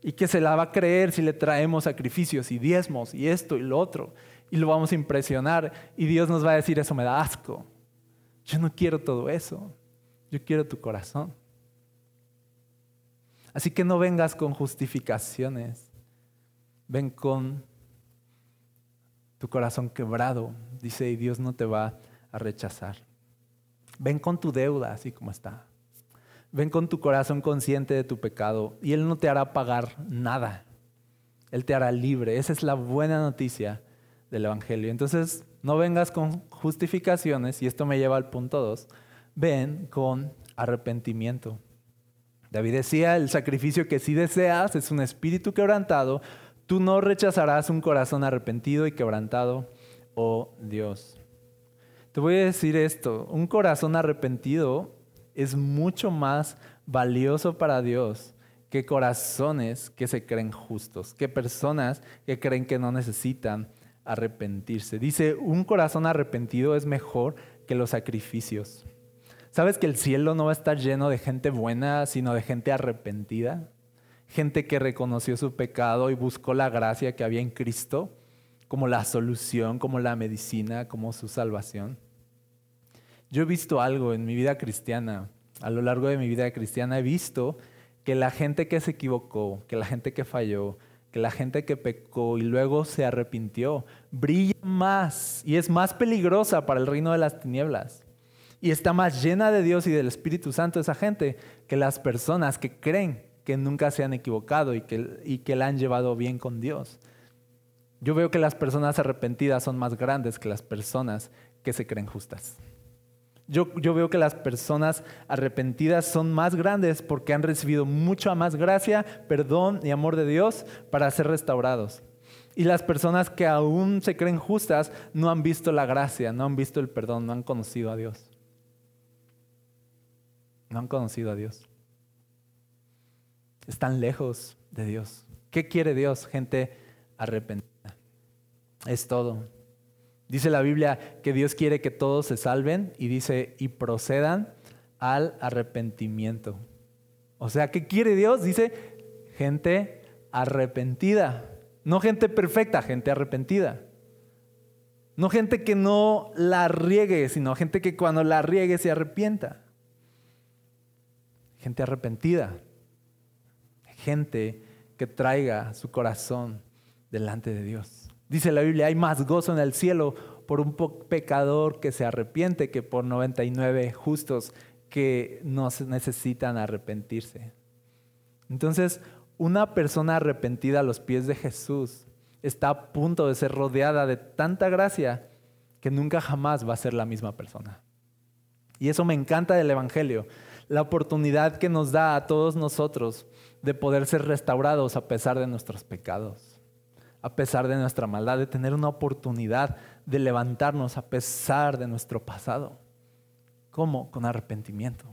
Y que se la va a creer si le traemos sacrificios y diezmos y esto y lo otro. Y lo vamos a impresionar. Y Dios nos va a decir, eso me da asco. Yo no quiero todo eso. Yo quiero tu corazón. Así que no vengas con justificaciones. Ven con tu corazón quebrado. Dice, y Dios no te va a rechazar. Ven con tu deuda, así como está. Ven con tu corazón consciente de tu pecado y Él no te hará pagar nada. Él te hará libre. Esa es la buena noticia del Evangelio. Entonces, no vengas con justificaciones, y esto me lleva al punto 2 ven con arrepentimiento. David decía, el sacrificio que si deseas es un espíritu quebrantado, tú no rechazarás un corazón arrepentido y quebrantado, oh Dios. Te voy a decir esto, un corazón arrepentido es mucho más valioso para Dios que corazones que se creen justos, que personas que creen que no necesitan arrepentirse. Dice, un corazón arrepentido es mejor que los sacrificios. ¿Sabes que el cielo no va a estar lleno de gente buena, sino de gente arrepentida? Gente que reconoció su pecado y buscó la gracia que había en Cristo como la solución, como la medicina, como su salvación. Yo he visto algo en mi vida cristiana, a lo largo de mi vida cristiana he visto que la gente que se equivocó, que la gente que falló, que la gente que pecó y luego se arrepintió, brilla más y es más peligrosa para el reino de las tinieblas y está más llena de Dios y del Espíritu Santo esa gente que las personas que creen que nunca se han equivocado y que, y que la han llevado bien con Dios. Yo veo que las personas arrepentidas son más grandes que las personas que se creen justas. Yo, yo, veo que las personas arrepentidas son más grandes porque han recibido mucha más gracia, perdón y amor de Dios para ser restaurados. Y las personas que aún se creen justas no han visto la gracia, no han visto el perdón, no han conocido a Dios. No han conocido a Dios. Están lejos de Dios. ¿Qué quiere Dios? Gente arrepentida. Es todo. Dice la Biblia que Dios quiere que todos se salven y dice, y procedan al arrepentimiento. O sea, ¿qué quiere Dios? Dice, gente arrepentida. No gente perfecta, gente arrepentida. No gente que no la riegue, sino gente que cuando la riegue se arrepienta. Gente arrepentida. Gente que traiga su corazón delante de Dios. Dice la Biblia, hay más gozo en el cielo por un pecador que se arrepiente que por 99 justos que no necesitan arrepentirse. Entonces, una persona arrepentida a los pies de Jesús está a punto de ser rodeada de tanta gracia que nunca jamás va a ser la misma persona. Y eso me encanta del Evangelio, la oportunidad que nos da a todos nosotros de poder ser restaurados a pesar de nuestros pecados, a pesar de nuestra maldad, de tener una oportunidad de levantarnos a pesar de nuestro pasado. ¿Cómo? Con arrepentimiento,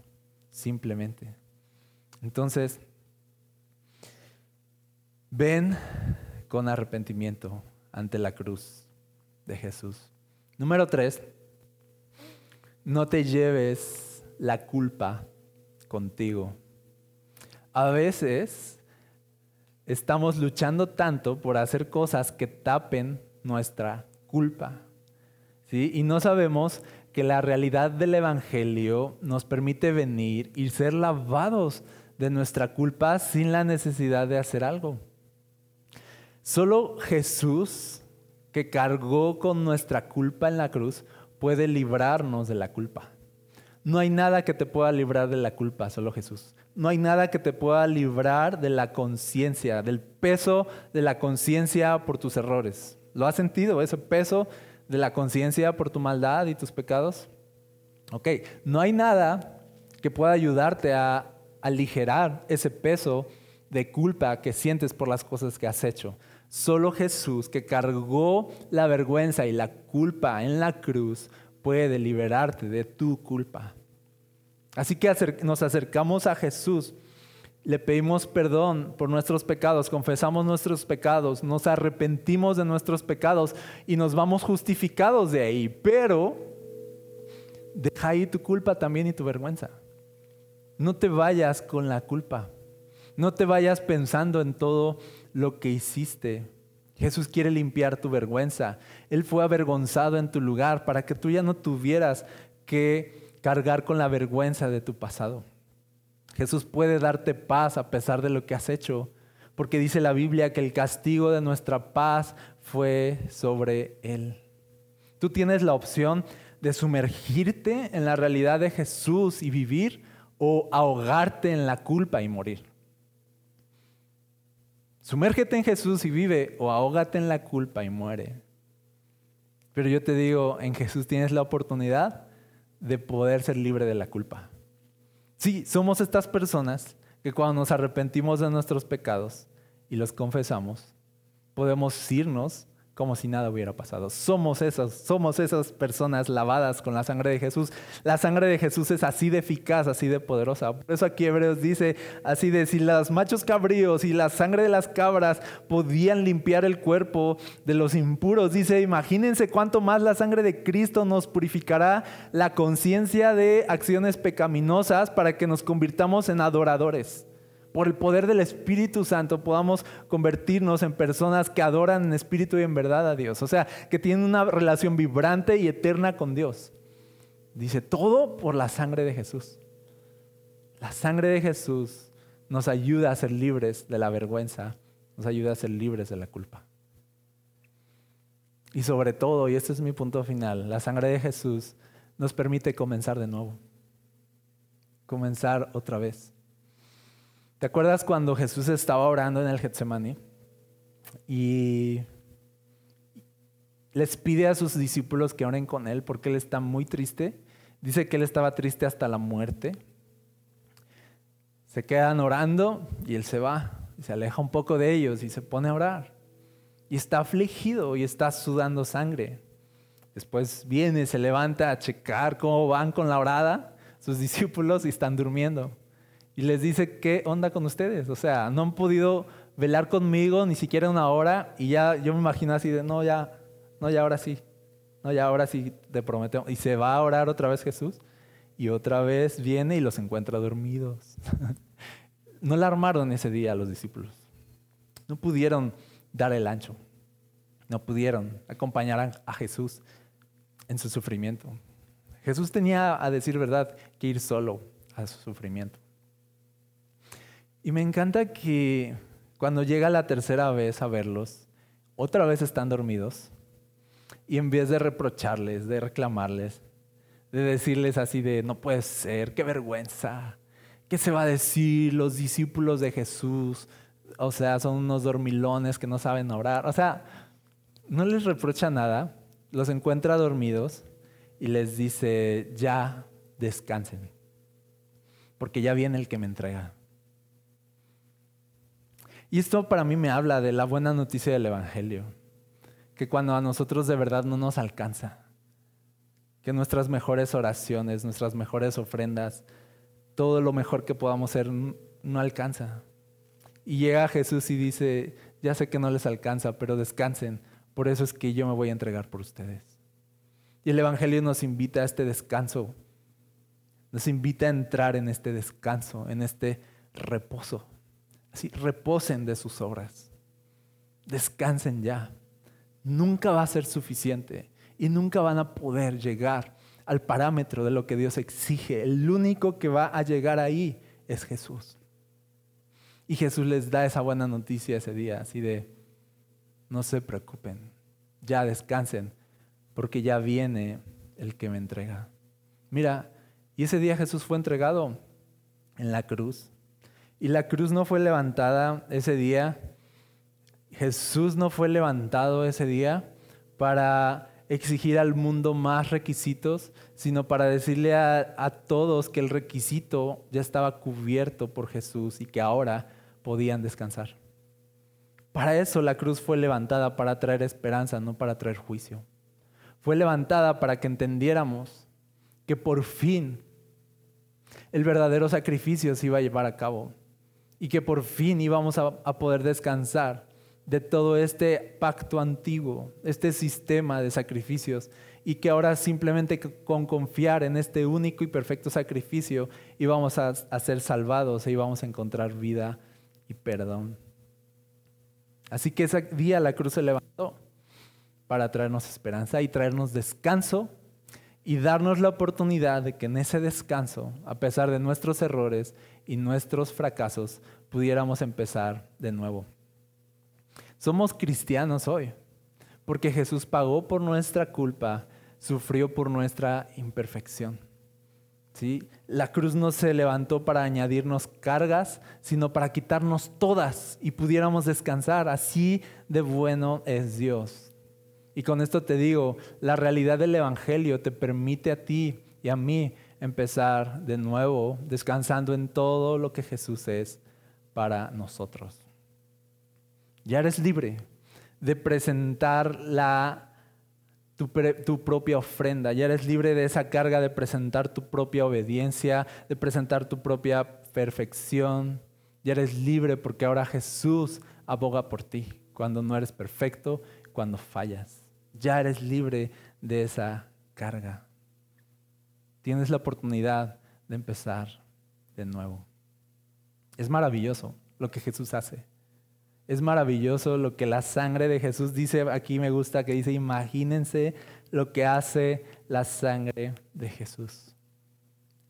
simplemente. Entonces, ven con arrepentimiento ante la cruz de Jesús. Número tres, no te lleves la culpa contigo. A veces estamos luchando tanto por hacer cosas que tapen nuestra culpa. ¿sí? Y no sabemos que la realidad del Evangelio nos permite venir y ser lavados de nuestra culpa sin la necesidad de hacer algo. Solo Jesús, que cargó con nuestra culpa en la cruz, puede librarnos de la culpa. No hay nada que te pueda librar de la culpa, solo Jesús. No hay nada que te pueda librar de la conciencia, del peso de la conciencia por tus errores. ¿Lo has sentido, ese peso de la conciencia por tu maldad y tus pecados? Ok, no hay nada que pueda ayudarte a aligerar ese peso de culpa que sientes por las cosas que has hecho. Solo Jesús, que cargó la vergüenza y la culpa en la cruz, puede liberarte de tu culpa. Así que nos acercamos a Jesús, le pedimos perdón por nuestros pecados, confesamos nuestros pecados, nos arrepentimos de nuestros pecados y nos vamos justificados de ahí. Pero deja ahí tu culpa también y tu vergüenza. No te vayas con la culpa. No te vayas pensando en todo lo que hiciste. Jesús quiere limpiar tu vergüenza. Él fue avergonzado en tu lugar para que tú ya no tuvieras que cargar con la vergüenza de tu pasado. Jesús puede darte paz a pesar de lo que has hecho, porque dice la Biblia que el castigo de nuestra paz fue sobre Él. Tú tienes la opción de sumergirte en la realidad de Jesús y vivir o ahogarte en la culpa y morir. Sumérgete en Jesús y vive o ahógate en la culpa y muere. Pero yo te digo, en Jesús tienes la oportunidad de poder ser libre de la culpa. Sí, somos estas personas que cuando nos arrepentimos de nuestros pecados y los confesamos, podemos irnos como si nada hubiera pasado. Somos esas, somos esas personas lavadas con la sangre de Jesús. La sangre de Jesús es así de eficaz, así de poderosa. Por eso aquí Hebreos dice así de si los machos cabríos y la sangre de las cabras podían limpiar el cuerpo de los impuros, dice, imagínense cuánto más la sangre de Cristo nos purificará la conciencia de acciones pecaminosas para que nos convirtamos en adoradores por el poder del Espíritu Santo podamos convertirnos en personas que adoran en espíritu y en verdad a Dios. O sea, que tienen una relación vibrante y eterna con Dios. Dice, todo por la sangre de Jesús. La sangre de Jesús nos ayuda a ser libres de la vergüenza, nos ayuda a ser libres de la culpa. Y sobre todo, y este es mi punto final, la sangre de Jesús nos permite comenzar de nuevo, comenzar otra vez. ¿Te acuerdas cuando Jesús estaba orando en el Getsemaní? Y les pide a sus discípulos que oren con él porque él está muy triste. Dice que él estaba triste hasta la muerte. Se quedan orando y él se va y se aleja un poco de ellos y se pone a orar. Y está afligido y está sudando sangre. Después viene, se levanta a checar cómo van con la orada sus [LAUGHS] discípulos y están durmiendo y les dice, ¿qué onda con ustedes? O sea, no han podido velar conmigo ni siquiera una hora y ya yo me imagino así de, no, ya, no, ya ahora sí. No, ya ahora sí te prometo. Y se va a orar otra vez Jesús y otra vez viene y los encuentra dormidos. [LAUGHS] no la armaron ese día los discípulos. No pudieron dar el ancho. No pudieron acompañar a Jesús en su sufrimiento. Jesús tenía, a decir verdad, que ir solo a su sufrimiento. Y me encanta que cuando llega la tercera vez a verlos, otra vez están dormidos y en vez de reprocharles, de reclamarles, de decirles así de, no puede ser, qué vergüenza, ¿qué se va a decir los discípulos de Jesús? O sea, son unos dormilones que no saben orar. O sea, no les reprocha nada, los encuentra dormidos y les dice, ya descansen, porque ya viene el que me entrega. Y esto para mí me habla de la buena noticia del Evangelio, que cuando a nosotros de verdad no nos alcanza, que nuestras mejores oraciones, nuestras mejores ofrendas, todo lo mejor que podamos hacer no alcanza. Y llega Jesús y dice, ya sé que no les alcanza, pero descansen, por eso es que yo me voy a entregar por ustedes. Y el Evangelio nos invita a este descanso, nos invita a entrar en este descanso, en este reposo. Así, reposen de sus obras, descansen ya. Nunca va a ser suficiente y nunca van a poder llegar al parámetro de lo que Dios exige. El único que va a llegar ahí es Jesús. Y Jesús les da esa buena noticia ese día, así de, no se preocupen, ya descansen, porque ya viene el que me entrega. Mira, y ese día Jesús fue entregado en la cruz. Y la cruz no fue levantada ese día. Jesús no fue levantado ese día para exigir al mundo más requisitos, sino para decirle a, todos que el requisito ya estaba cubierto por Jesús y que ahora podían descansar. Para eso la cruz fue levantada, para traer esperanza, no para traer juicio. Fue levantada para que entendiéramos que por fin el verdadero sacrificio se iba a llevar a cabo y que por fin íbamos a, poder descansar de todo este pacto antiguo, este sistema de sacrificios, y que ahora simplemente con confiar en este único y perfecto sacrificio íbamos a, a ser salvados e íbamos a encontrar vida y perdón. Así que ese día la cruz se levantó para traernos esperanza y traernos descanso y darnos la oportunidad de que en ese descanso, a pesar de nuestros errores y nuestros fracasos, pudiéramos empezar de nuevo. Somos cristianos hoy, porque Jesús pagó por nuestra culpa, sufrió por nuestra imperfección. ¿Sí? La cruz no se levantó para añadirnos cargas, sino para quitarnos todas y pudiéramos descansar. Así de bueno es Dios. Y con esto te digo, la realidad del Evangelio te permite a ti y a mí empezar de nuevo, descansando en todo lo que Jesús es para nosotros. Ya eres libre de presentar la, tu, tu, propia ofrenda. Ya eres libre de esa carga de presentar tu propia obediencia, de presentar tu propia perfección. Ya eres libre porque ahora Jesús aboga por ti cuando no eres perfecto, cuando fallas. Ya eres libre de esa carga. Tienes la oportunidad de empezar de nuevo. Es maravilloso lo que Jesús hace. Es maravilloso lo que la sangre de Jesús dice, aquí me gusta que dice, imagínense lo que hace la sangre de Jesús.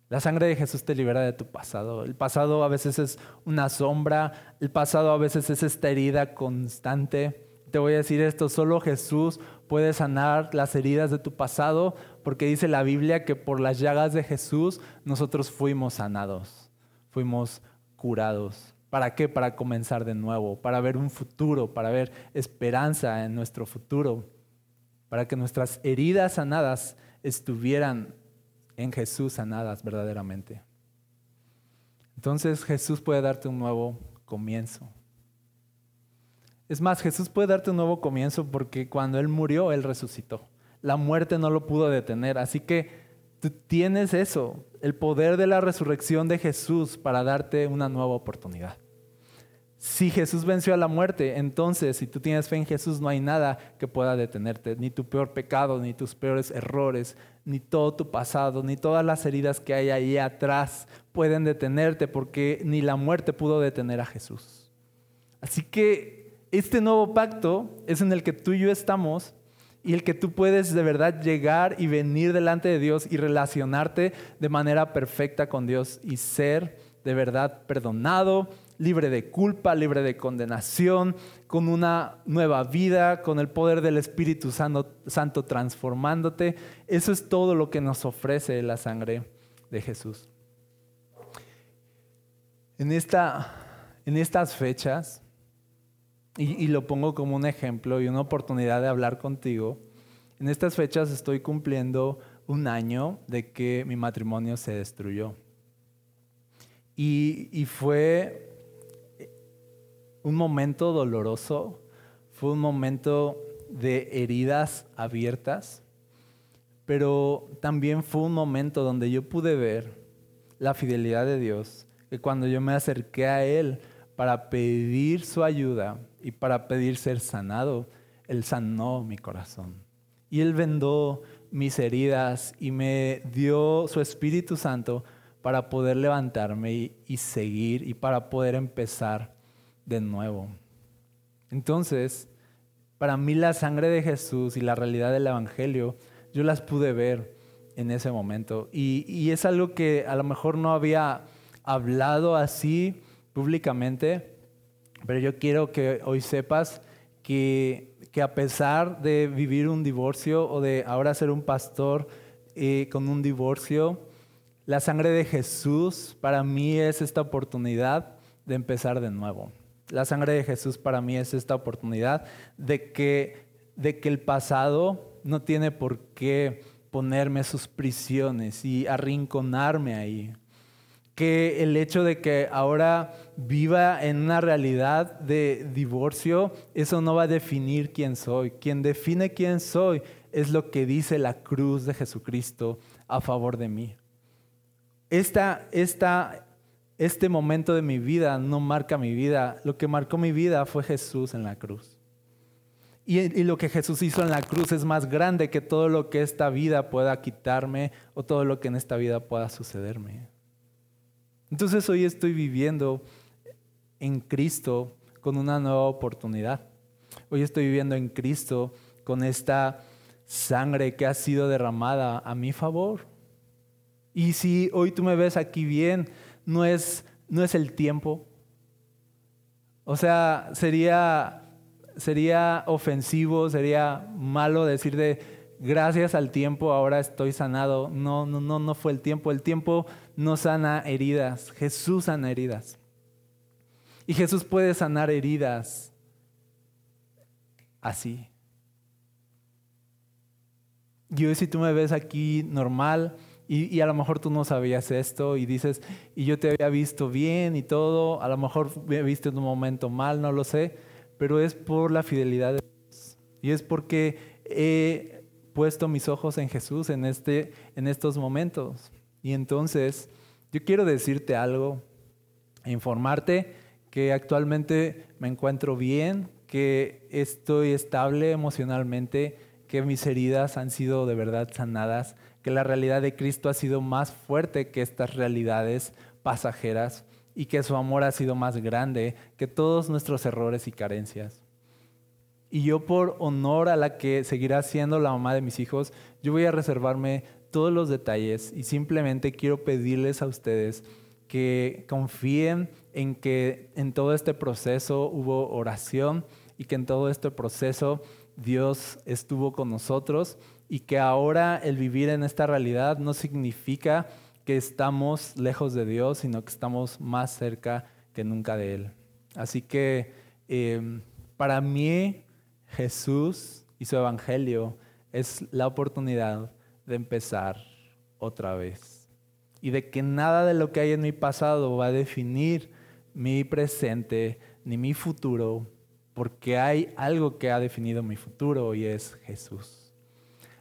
La sangre de Jesús te libera de tu pasado. El pasado a veces es una sombra, el pasado a veces es esta herida constante. Te voy a decir esto, solo Jesús puede sanar las heridas de tu pasado, porque dice la Biblia que por las llagas de Jesús nosotros fuimos sanados, fuimos curados. ¿Para qué? Para comenzar de nuevo, para ver un futuro, para ver esperanza en nuestro futuro, para que nuestras heridas sanadas estuvieran en Jesús sanadas verdaderamente. Entonces Jesús puede darte un nuevo comienzo. Es más, Jesús puede darte un nuevo comienzo porque cuando Él murió, Él resucitó. La muerte no lo pudo detener. Así que tú tienes eso, el poder de la resurrección de Jesús para darte una nueva oportunidad. Si Jesús venció a la muerte, entonces si tú tienes fe en Jesús no hay nada que pueda detenerte, ni tu peor pecado, ni tus peores errores, ni todo tu pasado, ni todas las heridas que hay ahí atrás pueden detenerte porque ni la muerte pudo detener a Jesús. Así que este nuevo pacto es en el que tú y yo estamos y el que tú puedes de verdad llegar y venir delante de Dios y relacionarte de manera perfecta con Dios y ser de verdad perdonado libre de culpa, libre de condenación, con una nueva vida, con el poder del Espíritu Santo, transformándote. Eso es todo lo que nos ofrece la sangre de Jesús. En, esta, en estas fechas, y, lo pongo como un ejemplo y una oportunidad de hablar contigo, en estas fechas estoy cumpliendo un año de que mi matrimonio se destruyó. Y, fue un momento doloroso, fue un momento de heridas abiertas, pero también fue un momento donde yo pude ver la fidelidad de Dios, que cuando yo me acerqué a Él para pedir su ayuda y para pedir ser sanado, Él sanó mi corazón. Y Él vendó mis heridas y me dio su Espíritu Santo para poder levantarme y, y seguir y para poder empezar de nuevo. Entonces, para mí la sangre de Jesús y la realidad del Evangelio, yo las pude ver en ese momento. Y, es algo que a lo mejor no había hablado así públicamente, pero yo quiero que hoy sepas que, que a pesar de vivir un divorcio o de ahora ser un pastor eh, con un divorcio, la sangre de Jesús para mí es esta oportunidad de empezar de nuevo. La sangre de Jesús para mí es esta oportunidad de que, de que el pasado no tiene por qué ponerme sus prisiones y arrinconarme ahí. Que el hecho de que ahora viva en una realidad de divorcio, eso no va a definir quién soy. Quien define quién soy es lo que dice la cruz de Jesucristo a favor de mí. Esta, este momento de mi vida no marca mi vida. Lo que marcó mi vida fue Jesús en la cruz. Y, lo que Jesús hizo en la cruz es más grande que todo lo que esta vida pueda quitarme o todo lo que en esta vida pueda sucederme. Entonces hoy estoy viviendo en Cristo con una nueva oportunidad. Hoy estoy viviendo en Cristo con esta sangre que ha sido derramada a mi favor. Y si hoy tú me ves aquí bien, no es, no es el tiempo. O sea, sería, sería ofensivo, sería malo decir de gracias al tiempo ahora estoy sanado. No, no, no, no fue el tiempo. El tiempo no sana heridas. Jesús sana heridas. Y Jesús puede sanar heridas así. Y hoy si tú me ves aquí normal, y, a lo mejor tú no sabías esto y dices, y yo te había visto bien y todo, a lo mejor me viste en un momento mal, no lo sé, pero es por la fidelidad de Dios. Y es porque he puesto mis ojos en Jesús en, este, en estos momentos. Y entonces, yo quiero decirte algo, informarte que actualmente me encuentro bien, que estoy estable emocionalmente, que mis heridas han sido de verdad sanadas que la realidad de Cristo ha sido más fuerte que estas realidades pasajeras y que su amor ha sido más grande que todos nuestros errores y carencias. Y yo por honor a la que seguirá siendo la mamá de mis hijos, yo voy a reservarme todos los detalles y simplemente quiero pedirles a ustedes que confíen en que en todo este proceso hubo oración y que en todo este proceso Dios estuvo con nosotros y que ahora el vivir en esta realidad no significa que estamos lejos de Dios, sino que estamos más cerca que nunca de Él. Así que em, para mí Jesús y su Evangelio es la oportunidad de empezar otra vez y de que nada de lo que hay en mi pasado va a definir mi presente ni mi futuro, porque hay algo que ha definido mi futuro y es Jesús.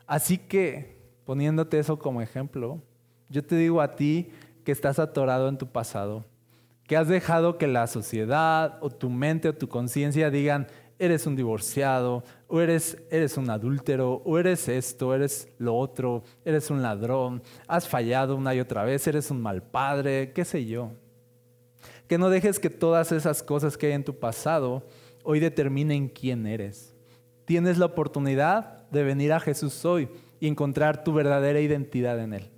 Así que, poniéndote eso como ejemplo, yo te digo a ti que estás atorado en tu pasado, que has dejado que la sociedad o tu mente o tu conciencia digan, eres un divorciado, o eres, eres un adúltero, o eres esto, eres lo otro, eres un ladrón, has fallado una y otra vez, eres un mal padre, qué sé yo. Que no dejes que todas esas cosas que hay en tu pasado hoy determinen quién eres. Tienes la oportunidad de venir a Jesús hoy y encontrar tu verdadera identidad en Él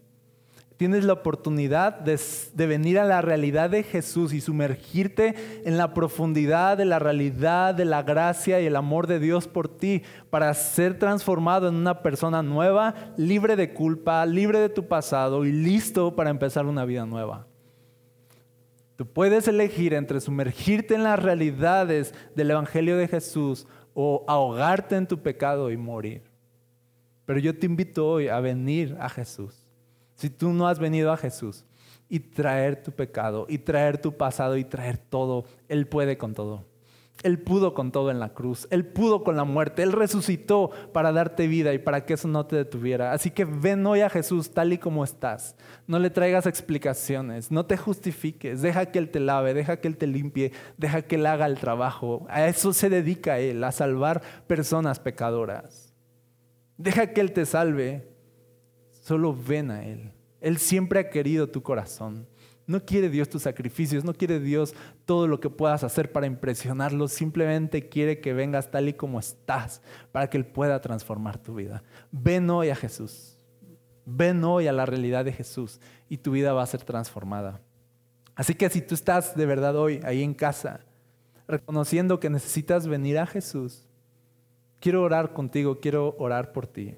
tienes la oportunidad de, venir a la realidad de Jesús y sumergirte en la profundidad de la realidad de la gracia y el amor de Dios por ti para ser transformado en una persona nueva, libre de culpa, libre de tu pasado y listo para empezar una vida nueva. Tú puedes elegir entre sumergirte en las realidades del Evangelio de Jesús o ahogarte en tu pecado y morir. Pero yo te invito hoy a venir a Jesús si tú no has venido a Jesús y traer tu pecado y traer tu pasado y traer todo, Él puede con todo. Él pudo con todo en la cruz, Él pudo con la muerte, Él resucitó para darte vida y para que eso no te detuviera. Así que ven hoy a Jesús tal y como estás. No le traigas explicaciones, no te justifiques, deja que Él te lave, deja que Él te limpie, deja que Él haga el trabajo. A eso se dedica Él, a salvar personas pecadoras. Deja que Él te salve Solo ven a Él. Él siempre ha querido tu corazón. No quiere Dios tus sacrificios, no quiere Dios todo lo que puedas hacer para impresionarlo, simplemente quiere que vengas tal y como estás para que Él pueda transformar tu vida. Ven hoy a Jesús, ven hoy a la realidad de Jesús y tu vida va a ser transformada. Así que si tú estás de verdad hoy ahí en casa, reconociendo que necesitas venir a Jesús, quiero orar contigo, quiero orar por ti.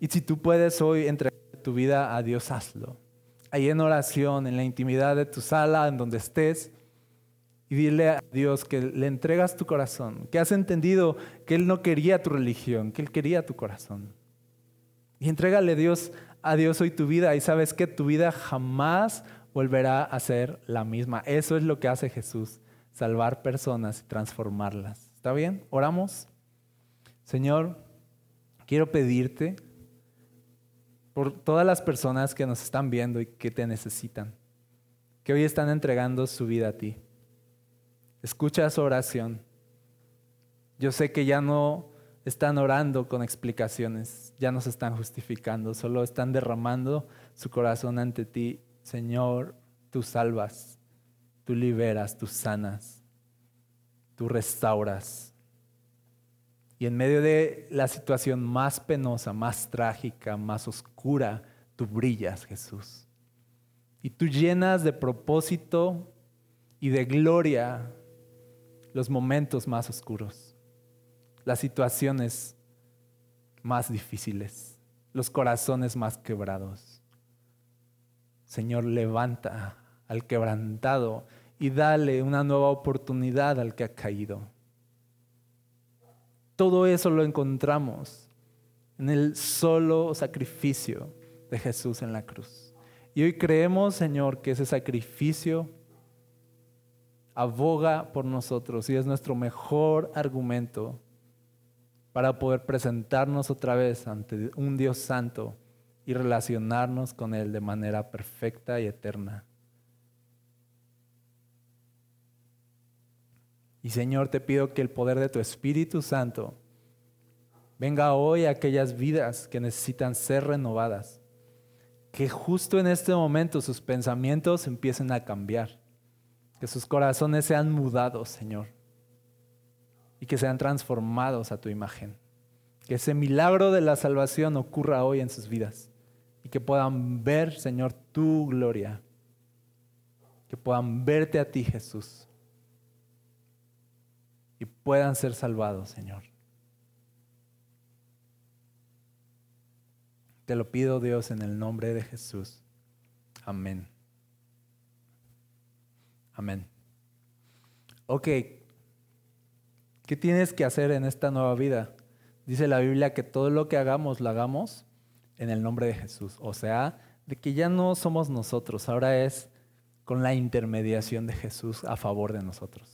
Y si tú puedes hoy entregar tu vida a Dios, hazlo. Ahí en oración, en la intimidad de tu sala, en donde estés, y dile a Dios que le entregas tu corazón, que has entendido que Él no quería tu religión, que Él quería tu corazón. Y entrégale Dios, a Dios hoy tu vida y sabes que tu vida jamás volverá a ser la misma. Eso es lo que hace Jesús, salvar personas y transformarlas. ¿Está bien? Oramos. Señor, quiero pedirte por todas las personas que nos están viendo y que te necesitan, que hoy están entregando su vida a ti. Escucha su oración. Yo sé que ya no están orando con explicaciones, ya no se están justificando, solo están derramando su corazón ante ti. Señor, tú salvas, tú liberas, tú sanas, tú restauras. Y en medio de la situación más penosa, más trágica, más oscura, tú brillas, Jesús. Y tú llenas de propósito y de gloria los momentos más oscuros, las situaciones más difíciles, los corazones más quebrados. Señor, levanta al quebrantado y dale una nueva oportunidad al que ha caído. Todo eso lo encontramos en el solo sacrificio de Jesús en la cruz. Y hoy creemos, Señor, que ese sacrificio aboga por nosotros y es nuestro mejor argumento para poder presentarnos otra vez ante un Dios santo y relacionarnos con Él de manera perfecta y eterna. Y Señor, te pido que el poder de tu Espíritu Santo venga hoy a aquellas vidas que necesitan ser renovadas. Que justo en este momento sus pensamientos empiecen a cambiar. Que sus corazones sean mudados, Señor. Y que sean transformados a tu imagen. Que ese milagro de la salvación ocurra hoy en sus vidas. Y que puedan ver, Señor, tu gloria. Que puedan verte a ti, Jesús y puedan ser salvados, Señor. Te lo pido, Dios, en el nombre de Jesús. Amén. Amén. Ok, ¿qué tienes que hacer en esta nueva vida? Dice la Biblia que todo lo que hagamos lo hagamos en el nombre de Jesús. O sea, de que ya no somos nosotros, ahora es con la intermediación de Jesús a favor de nosotros.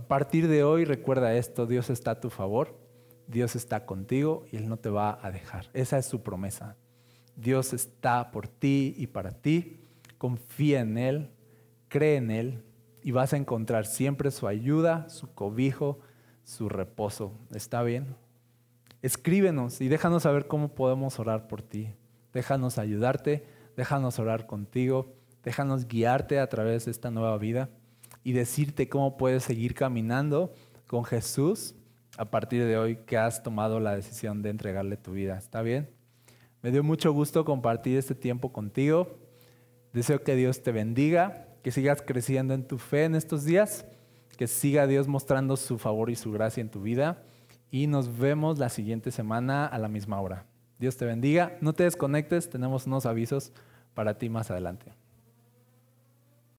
A partir de hoy recuerda esto, Dios está a tu favor, Dios está contigo y Él no te va a dejar. Esa es su promesa. Dios está por ti y para ti. Confía en Él, cree en Él y vas a encontrar siempre su ayuda, su cobijo, su reposo. ¿Está bien? Escríbenos y déjanos saber cómo podemos orar por ti. Déjanos ayudarte, déjanos orar contigo, déjanos guiarte a través de esta nueva vida y decirte cómo puedes seguir caminando con Jesús a partir de hoy que has tomado la decisión de entregarle tu vida. ¿Está bien? Me dio mucho gusto compartir este tiempo contigo. Deseo que Dios te bendiga, que sigas creciendo en tu fe en estos días, que siga Dios mostrando su favor y su gracia en tu vida y nos vemos la siguiente semana a la misma hora. Dios te bendiga, no te desconectes, tenemos unos avisos para ti más adelante.